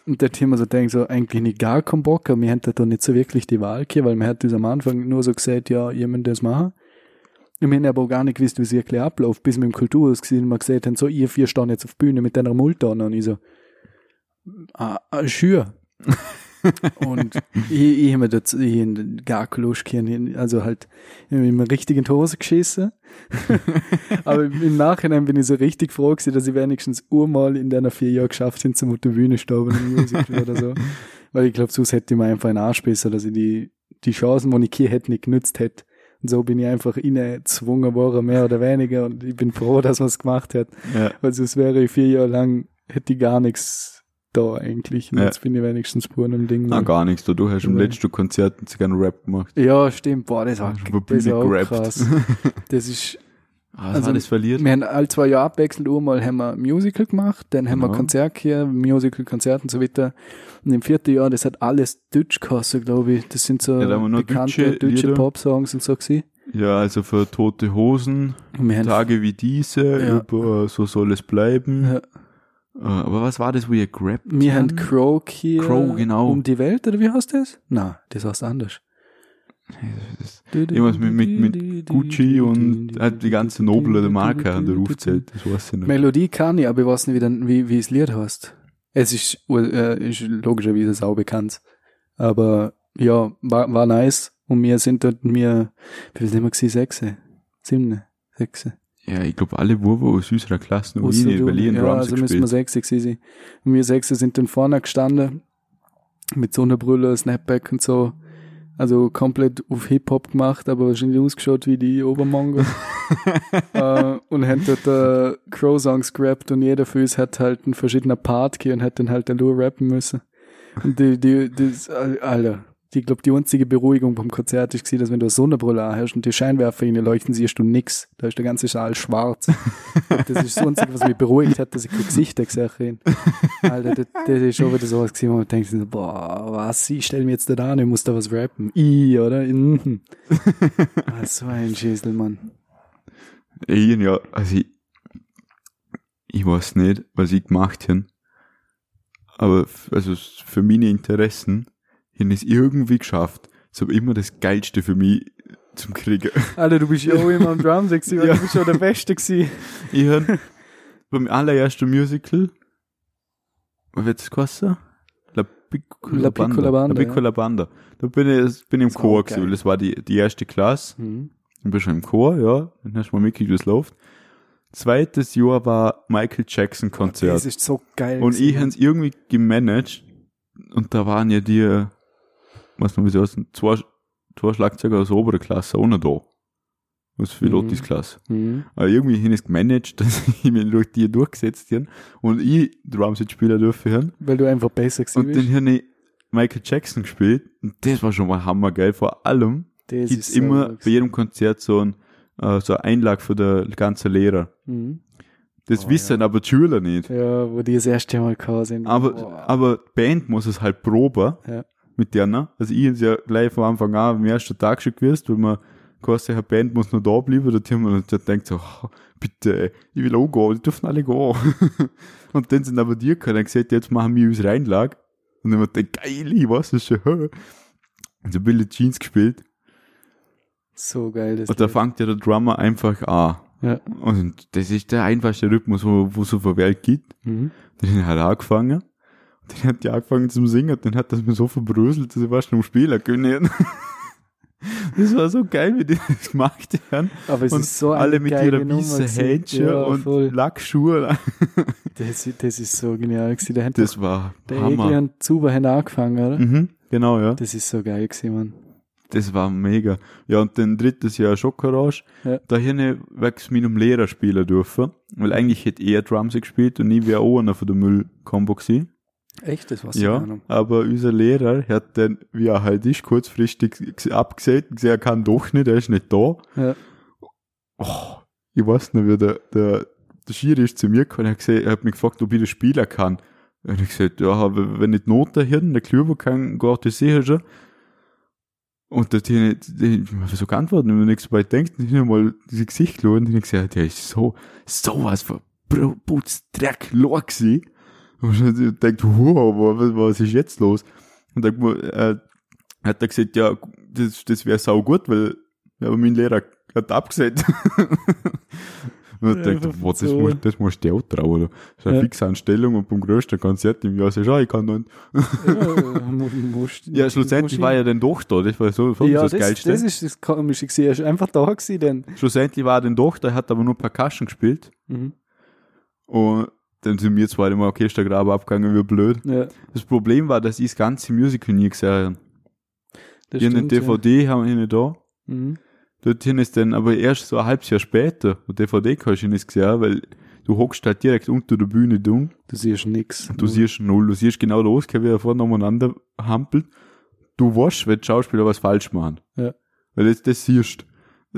Und der Thema so denkt so, eigentlich nicht gar keinen Bock, aber wir haben da nicht so wirklich die Wahl gehabt, weil wir hat das am Anfang nur so gesagt, ja, jemand das machen. Und wir haben aber auch gar nicht gewusst, wie es wirklich abläuft, bis wir im Kulturhaus gesehen haben, gesagt haben, so, ihr vier stehen jetzt auf der Bühne mit einer Multan und ich so, ah, ah schür. *laughs* und ich, ich habe mir dazu ich hab gar keine Lust gehabt, also halt, ich habe mir richtig in die Hose geschissen. *laughs* Aber im Nachhinein bin ich so richtig froh gewesen, dass ich wenigstens einmal in deiner vier Jahren geschafft habe, zum auf der Bühne im Musical *laughs* oder so. Weil ich glaube, sonst hätte ich mir einfach einen Arsch besser, dass ich die, die Chancen, die ich hier hätte, nicht genützt hätte. Und so bin ich einfach gezwungen worden, mehr oder weniger. Und ich bin froh, dass man es gemacht hat. Ja. Weil sonst wäre ich vier Jahre lang, hätte ich gar nichts da eigentlich. Und Ja. jetzt bin ich wenigstens pur im Ding. Na, gar nichts, du, du hast im letzten Konzert einen Zigarren-Rap gemacht. ja, stimmt. Boah, das der das war auch gerappt. krass. *laughs* Das ist, Ah, Also, das verliert? Wir haben alle zwei Jahre abwechselnd einmal haben wir Musical gemacht, dann haben wir Genau. Konzert hier, Musical, Konzert und so weiter. Und im vierten Jahr, das hat alles Deutsch gekostet, glaube ich. Das sind so Ja, da wir bekannte deutsche deutsche. Pop-Songs und so gewesen. Ja, also für tote Hosen, wir Tage wie diese, Ja. über so soll es bleiben. Ja. Äh, aber was war das, wo ihr gerappt wir haben? Crow hier. Crow, genau. Um die Welt, oder wie heißt das? Na, das heißt anders. Das- Irgendwas mit, mit, mit Gucci und halt die ganze Nobel der Marke an der Rufzelt. Das weiß ich nicht. Melodie kann ich, aber ich weiß nicht, wie, dann, wie, wie das Lied heißt. Es ist, äh, ist logischerweise sau bekannt. Aber ja, war, war nice. Und wir sind dort, wir, wie viel sind wir gewesen? Sechs? Sieben? Sechs? Ja, ich glaube, alle Wurven aus unserer Klasse noch nie in. Berlin Ja, Drums also müssen wir sechs gewesen. Und wir sechs sind dann vorne gestanden, mit Sonnenbrille, Snapback und so. Also komplett auf Hip-Hop gemacht, aber wahrscheinlich ausgeschaut wie die Obermongo. *laughs* äh, und haben dort äh, Crow-Songs gerappt und jeder für uns hat halt einen verschiedenen Part gehabt und hat dann halt nur rappen müssen. Und die, die, das, Alter, ich glaube, die einzige Beruhigung beim Konzert ist gewesen, dass wenn du eine Sonnenbrille hast und die Scheinwerfer innen leuchten, siehst du nix. Da ist der ganze Saal schwarz. das ist das Einzige, was mich beruhigt hat, dass ich kein Gesicht gesehen habe. Alter, das, das ist schon wieder sowas gewesen, wo man denkt, so, boah, was, ich stell mir jetzt da an, ich muss da was rappen. I, oder? Mhm. Ah, so ein Schäsel, Mann. Ich, ja, also ich, ich weiß nicht, was ich gemacht habe. Aber also für meine Interessen habe ich es irgendwie geschafft, so immer das Geilste für mich zum Kriegen. Alter, du bist ja auch immer am Drumset gewesen, weil Ja. du bist schon der Beste gewesen. *laughs* Ich habe beim allerersten Musical, was wird das kosten? La Piccola La Piccola Banda, La Piccola Banda. Da bin ich, bin ich im Das war Chor gewesen, weil das war die, die erste Klasse. Mhm. Du bist schon im Chor, ja. Dann hast du mal mitgekriegt, wie es läuft. Zweites Jahr war Michael Jackson Konzert. Das ist so geil. Und ich habe es irgendwie gemanagt. Und da waren ja die, was noch wie sie heißen, zwei, zwei Schlagzeuger aus der oberen Klasse auch noch da. Aus Mhm. Klasse. Mhm. Aber irgendwie habe ich es gemanagt, *laughs* dass ich mich durch die durchgesetzt habe und ich Drumset spielen dürfen haben. Weil du einfach besser gewesen Und bist. dann habe ich Michael Jackson gespielt. Und das war schon mal hammergeil. Vor allem ist so immer bei jedem Konzert so ein, äh, so eine Einlage für der ganzen Lehrer. Mhm. Das Oh, wissen aber die Schüler nicht. Ja, wo die das erste Mal gekommen sind. Aber, Boah. aber die Band muss es halt proben Ja. Mit denen. Also ich hab's ja gleich von Anfang an am ersten Tag schon gewusst, weil man quasi eine Band muss noch da bleiben. Da haben wir dann denkt so, "Oh, bitte, ey, ich will auch gehen, die dürfen alle gehen. *laughs* und dann sind aber die gekommen und gesagt, jetzt machen wir uns Reinlag. Und dann haben wir gedacht, geil, ich weiß es schon. hä?" Und so Billie Jeans gespielt. so geil. Das Und da fängt ja der Drummer einfach an. ja. Und das ist der einfachste Rhythmus, wo, wo es auf der Welt gibt. Mhm. Den hat er angefangen. Dann hat die angefangen zum Singen. Dann hat das mir so verbröselt, dass ich fast noch spielen können. *laughs* Das war so geil, wie die das gemacht haben. Aber es und ist so alle mit ihrer weißen. Händchen ja, und voll. Lackschuhe. *laughs* Das, das ist so genial gewesen. Hat Das war der Egli Hammer. und Zuber haben angefangen, oder? Mhm, genau, ja. Das ist so geil gewesen, Mann. Das war mega. Ja, und dann drittes Jahr Schokorange. Ja. Da hier wächst mit einem Lehrer spielen dürfen. Weil eigentlich hätte er Drums gespielt und ich wäre auch einer von der Müll-Combo gewesen. Echt? Das war's Ja, aber unser Lehrer hat dann, wie er halt ist, kurzfristig abgesehen, gesehen, er kann doch nicht, er ist nicht da. Ja. Oh, ich weiß nicht, wie der, der, der Schiri ist zu mir gekommen, er hat, gesagt, er hat mich gefragt, ob ich das spielen kann. Und ich gesagt, ja, aber wenn ich die Noten hier, der Klüber kann, das sicher schon. Und da hat ich, ich so geantwortet, wenn man nichts dabei denkt, ich mal dieses Gesicht geschaut und ich gesagt, der ist so, sowas von Putzdreck gewesen. Und *laughs* ich denkt, wow, was, ist jetzt los? Und dann äh, hat er gesagt, ja, das, das wäre sau gut, weil ja, aber mein Lehrer hat abgesagt. *laughs* und ich dachte, boah, das, musst, das musst du dir auch trauen. Das ist eine Ja. fixe Anstellung und beim größten Konzert im Jahr sagst du, ah, ich kann dann. ja, mu- musst- *laughs* Ja, schlussendlich war er dann doch da, das war so, so ja, das, das, Geilste. das ist das Komische gewesen. Er ist einfach da gewesen, denn. schlussendlich war er dann doch, da er hat aber nur Percussion gespielt. Mhm. Und dann sind wir zwar im Orchestergraben abgegangen, wie blöd. Ja, Das Problem war, dass ich das ganze Musical nie gesehen habe. das eine stimmt, ja. DVD haben wir nicht da. Mhm. Dorthin ist dann aber erst so ein halbes Jahr später, wo DVD kannst du nicht gesehen, weil du hockst halt direkt unter der Bühne dumm. Du siehst nix. Du siehst null, du siehst genau los, wie er vorne umeinander hampelt. Du weißt, wenn die Schauspieler was falsch machen. Ja. Weil das, das siehst. *laughs*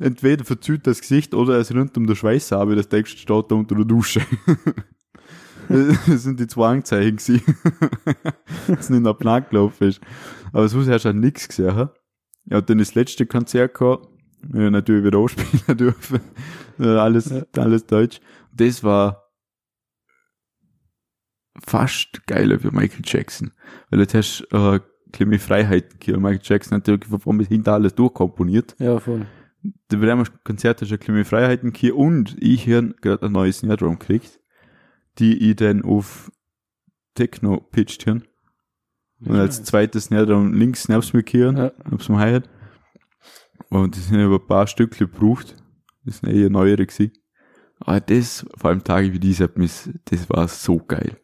Entweder verzieht das Gesicht oder es rinnt um der Schweiß ab, das du, steht da unter der Dusche. *laughs* das sind die zwei Anzeichen gewesen. *laughs* dass nicht nach Plan gelaufen ist. Aber sonst hast du halt nichts gesehen. hä? Ja, und dann das letzte Konzert gehabt, ja, natürlich wieder auch spielen *laughs* dürfen. Alles, Ja. alles Deutsch. Das war fast geiler für Michael Jackson. Weil jetzt hast du äh, Freiheiten gehabt. Michael Jackson hat ja von bis hinter alles durchkomponiert. Ja, voll. Da wird einmal Konzert hast du kleine Freiheiten gehabt und ich habe gerade ein neues Snare Drum gekriegt, die ich dann auf Techno pitcht habe. Und als zweites näher dann links nebst mir gehören, Ja. hab's mir Hi-Hat. Und die sind über ein paar Stückle gebraucht. Das sind eher neuere gewesen. Aber das, vor allem Tage wie diese, hat das war so geil.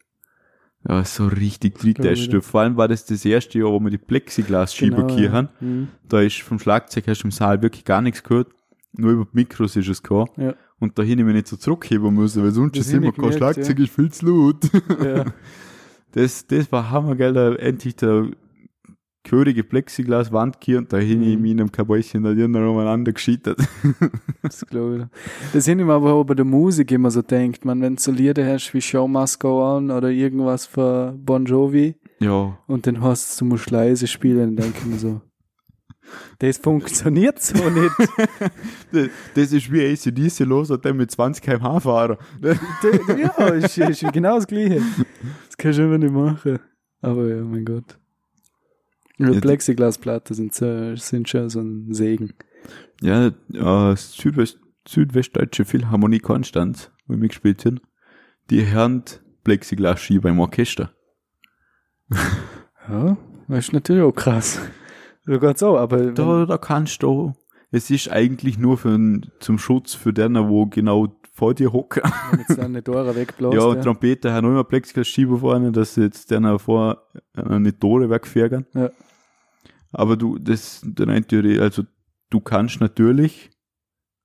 Ja, so richtig drittest. Vor allem war das das erste Jahr, wo wir die Plexiglas-Schieber Genau, hier ja. haben. Mhm. Da ist vom Schlagzeug hast du im Saal wirklich gar nichts gehört. Nur über die Mikros ist es gekommen. Ja. Und da ich mich nicht so zurückheben müssen, weil sonst Das ist immer kein Schlagzeug, ist viel zu laut. Ja. *laughs* Das, das war hammergeil, da endlich der gehörige Plexiglaswand hier und da hin ich Mhm. mich in einem Kabäuschen da irgendwann umeinander gescheitert. *laughs* Das glaube ich. Das sind immer auch bei der Musik immer so denkt, man, wenn du so Lieder hast wie Show Must Go On oder irgendwas von Bon Jovi Ja, und dann hast du, du musst leise spielen, dann denke ich mir so, *laughs* das funktioniert so nicht. *laughs* das, das ist wie ACDC los und dann mit 20 km/h fahren. Ja, ist, ist genau das Gleiche. Das kannst du immer nicht machen. Aber ja, mein Gott. Ja, Ja, Plexiglasplatten sind, so, sind schon so ein Segen. Ja, äh, Südwest, Südwestdeutsche Philharmonie Konstanz, wo wir gespielt sind, die hören Plexiglas-Schieber im Orchester. Ja, das ist natürlich auch krass. So geht's auch, aber Da, da kannst du, es ist eigentlich nur für, zum Schutz für den, wo genau vor dir hocken. wenn jetzt dann nicht Tore wegbläst. Ja, und Trompeter haben auch immer Plexiglas-Schieber vorne, dass sie jetzt dann vor äh, nicht Tore wegfärgern. Ja. Aber du, das, rein Theorie, also du kannst natürlich,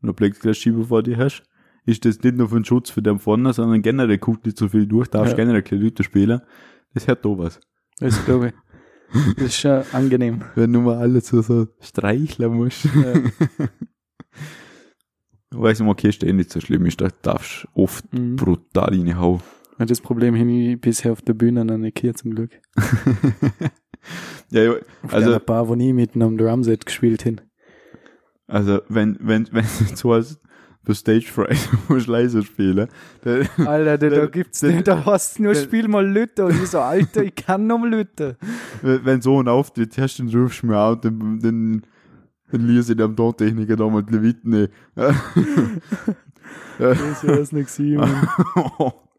wenn du Plexiglas-Schieber vor dir hast, ist das nicht nur für den Schutz für den vorne, sondern generell guckt nicht so viel durch, darfst Ja. generell keine Leute spielen. Das hört da was. Das glaube ich. Das ist schon angenehm. Wenn du mal alles so, so streicheln musst. Ja. *laughs* Weil es im Orchester eh nicht so schlimm ist, da darfst du oft Mhm. brutal reinhauen. Ja, Das Problem habe ich bisher auf der Bühne noch nicht hier zum Glück. *laughs* ja, ja, also, also, paar, wo nie mitten am Drumset gespielt hin. also, wenn, wenn, *laughs* wenn du so als für Stage Fright *laughs* musst leise spielen, dann, Alter, da, da Der- gibt's der- nicht, da hast du nur der- Spiel mal Lütte und ich so, Alter, ich kann noch mal Lütte. wenn wenn so ein Auftritt hast, dann rufst du mir an und dann, dann, lese ich dem Tontechniker nochmal die Leviten. Das wär's nicht gewesen. *laughs*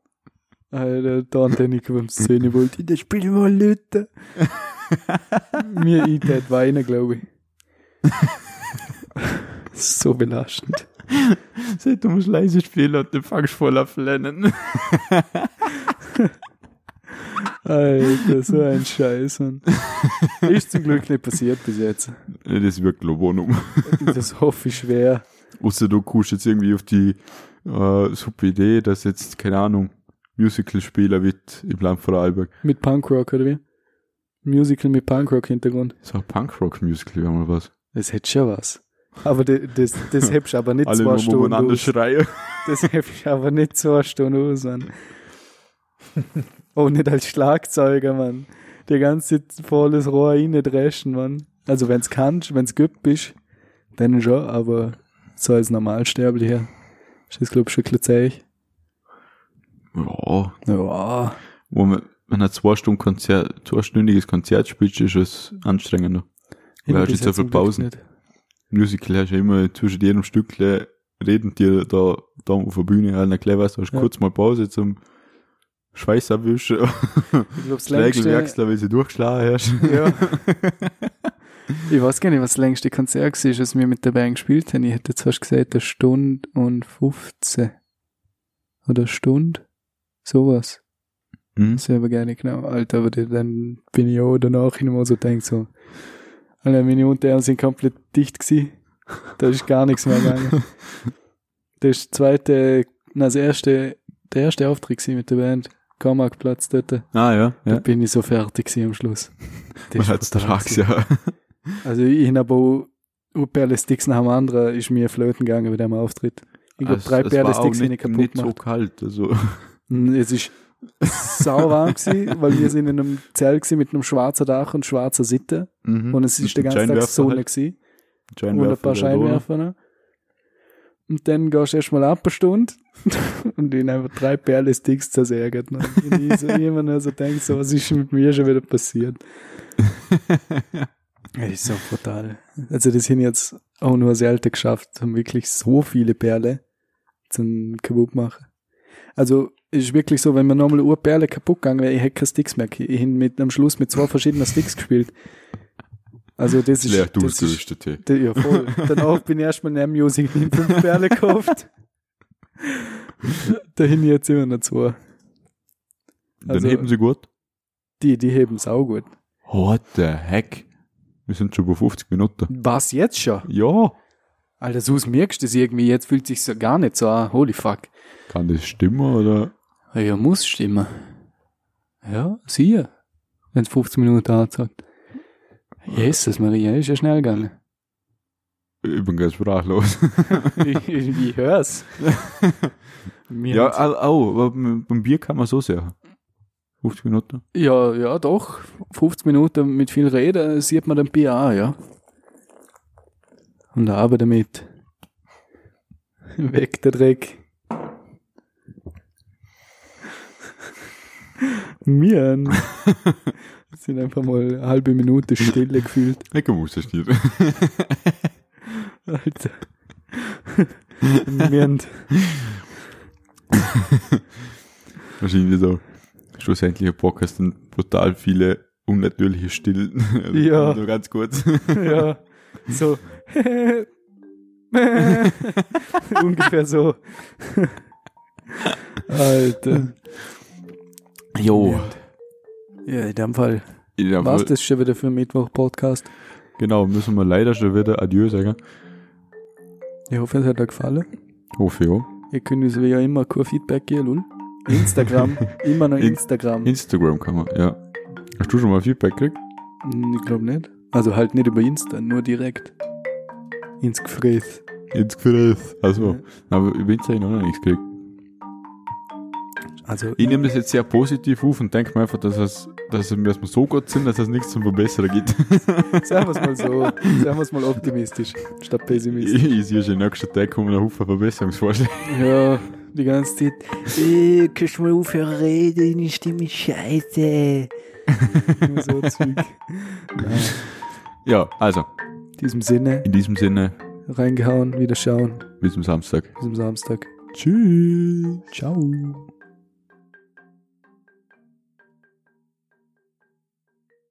Alter, der Anteniker beim Szene wollte, da spiel mal Lütte. *laughs* Mir ich tät weinen, glaube ich. *laughs* So belastend. Seit du musst leise spielen und du voll auf lernen. Alter, so ein Scheiß, Mann. *laughs* Ist zum Glück nicht passiert bis jetzt. Das wirkt Lobonum. *laughs* Das hoffe ich schwer. Außer du kommst jetzt irgendwie auf die äh, super Idee, dass jetzt, keine Ahnung, Musical-Spieler wird im Land Vorarlberg. Mit Punkrock, oder wie? Musical mit Punkrock-Hintergrund. So ein Punkrock-Musical wäre mal was. Das hätte schon was. Aber de- das, das *laughs* hebst aber nicht Alle zwei nur Stunden aus. schreien. Das hebst aber nicht zwei Stunden aus, Mann. Auch nicht als Schlagzeuger, Mann. Die ganze Zeit volles Rohr reindreschen, Mann. Also wenn's kannst, wenn's gut bist, dann schon, aber so als Normalsterblicher ist das, glaub ich, schon ein bisschen. Ja, Ja. wo man, wenn ein zwei Stunden Konzert, zweistündiges Konzert spielt, ist es anstrengender. Ich hast bis jetzt so viel Pausen. nicht. Musical hast du ja immer zwischen jedem Stück reden die da, da auf der Bühne halt erklären, was, du hast Ja. kurz mal Pause zum Schweiß abwischen, Ich glaub, das längste, wechseln, weil sie durchgeschlagen hast. ja. *laughs* ich weiß gar nicht, was das längste Konzert war, das wir mit der Band gespielt haben. Ich hätte jetzt fast gesagt, eine Stunde und 15. Oder eine Stunde. Sowas. Hm? Selber gar nicht genau. Alter, aber dann bin ich auch danach immer so denkt so, Alter, meine Unterarme sind komplett dicht gewesen. Da ist gar nichts mehr gegangen. *laughs* Das ist der zweite, na, das erste, der erste Auftritt mit der Band. Karmarktplatz dort. Ah, ja, Da ja. bin ich so fertig am Schluss. *laughs* Man trags, gewesen. ja. Also ich habe aber auch Perle-Sticks nach dem anderen, ist mir flöten gegangen bei dem Auftritt. Ich glaube, Es- drei es Perle-Sticks sind nicht, kaputt nicht so kalt, also. Mm, Es ist sau warm gewesen, *laughs* weil wir sind in einem Zelt gewesen mit einem schwarzen Dach und schwarzer Sitte. Mhm. Und es ist den ganzen Tag Sonne halt. gewesen. Und ein paar da, da. Scheinwerfer. Und dann gehst du erstmal ab eine Stunde und ihn einfach drei Perle-Sticks *laughs* zersägt. ne? Und ich so *laughs* immer nur so denk so, was ist mit mir schon wieder passiert? *laughs* Das ist so brutal. Also das sind jetzt auch nur selten geschafft, haben wirklich so viele Perle zum kaputt machen. Also es ist wirklich so, wenn mir nochmal eine Perle kaputt gegangen wäre, ich hätte keine Sticks mehr. Ich habe mit, am Schluss mit zwei verschiedenen Sticks gespielt. Also das ist, Leer das ist der- ja voll. Danach bin ich erstmal in Music in fünf Perle gekauft. *laughs* Dahin jetzt immer noch zwei. Dann Also- heben sie gut. Die, die heben sau gut. What the heck? Wir sind schon bei 50 Minuten. Was jetzt schon? Ja. Alter, so merkst du das irgendwie, jetzt fühlt sich so gar nicht so an. Holy fuck. Kann das stimmen oder? Ja, muss stimmen. Ja, siehe. Wenn es 15 Minuten anzeigt. Jesus Maria, ist ja schnell gegangen. Ich bin ganz sprachlos. *laughs* ich, ich, hör's. *laughs* Mir ja, hat's- au, au, aber beim Bier kann man so sehr. 50 Minuten. ja, ja, doch. 50 Minuten mit viel Reden sieht man den Bier an, ja. Und aber damit. *laughs* Weg der Dreck. Wir haben- *laughs* sind einfach mal eine halbe Minute Stille gefühlt. Ich muss das nicht. Alter. Wir haben, Wahrscheinlich so. Schlussendlich ein Podcast und brutal viele unnatürliche Stillen. *laughs* Ja. Nur ganz kurz. *laughs* ja, so. Ungefähr so. Alter. Jo. Ja, in dem Fall war's Fall- das schon wieder für einen Mittwoch-Podcast. Genau, müssen wir leider schon wieder Adieu sagen. Ich hoffe, es hat euch gefallen. Hoffe ja. Ihr könnt uns wie ja immer kein Feedback geben, lul. Instagram, *laughs* immer noch In- Instagram. Instagram kann man, ja. Hast du schon mal Feedback gekriegt? Hm, ich glaube nicht. Also halt nicht über Insta, nur direkt. Ins Gefräß. Ins Gefräß. Also, aber über Insta habe ich noch nichts gekriegt. Also, Ich nehme das jetzt sehr positiv auf und denke mir einfach, dass, es, dass wir so gut sind, dass es nichts zum Verbessern gibt. sagen wir es mal so. Sagen wir es mal optimistisch, statt pessimistisch. ich, ich sehe schon nächsten Tag kommen ein Haufen Verbesserungsvorschläge. Ja, die ganze Zeit. Äh, kannst du mal aufhören reden, deine Stimme ist scheiße. So Zeug. Nein. Ja, also, In diesem Sinne, in diesem Sinne, reingehauen, wieder schauen. bis zum Samstag. Bis am Samstag. Tschüss. Ciao.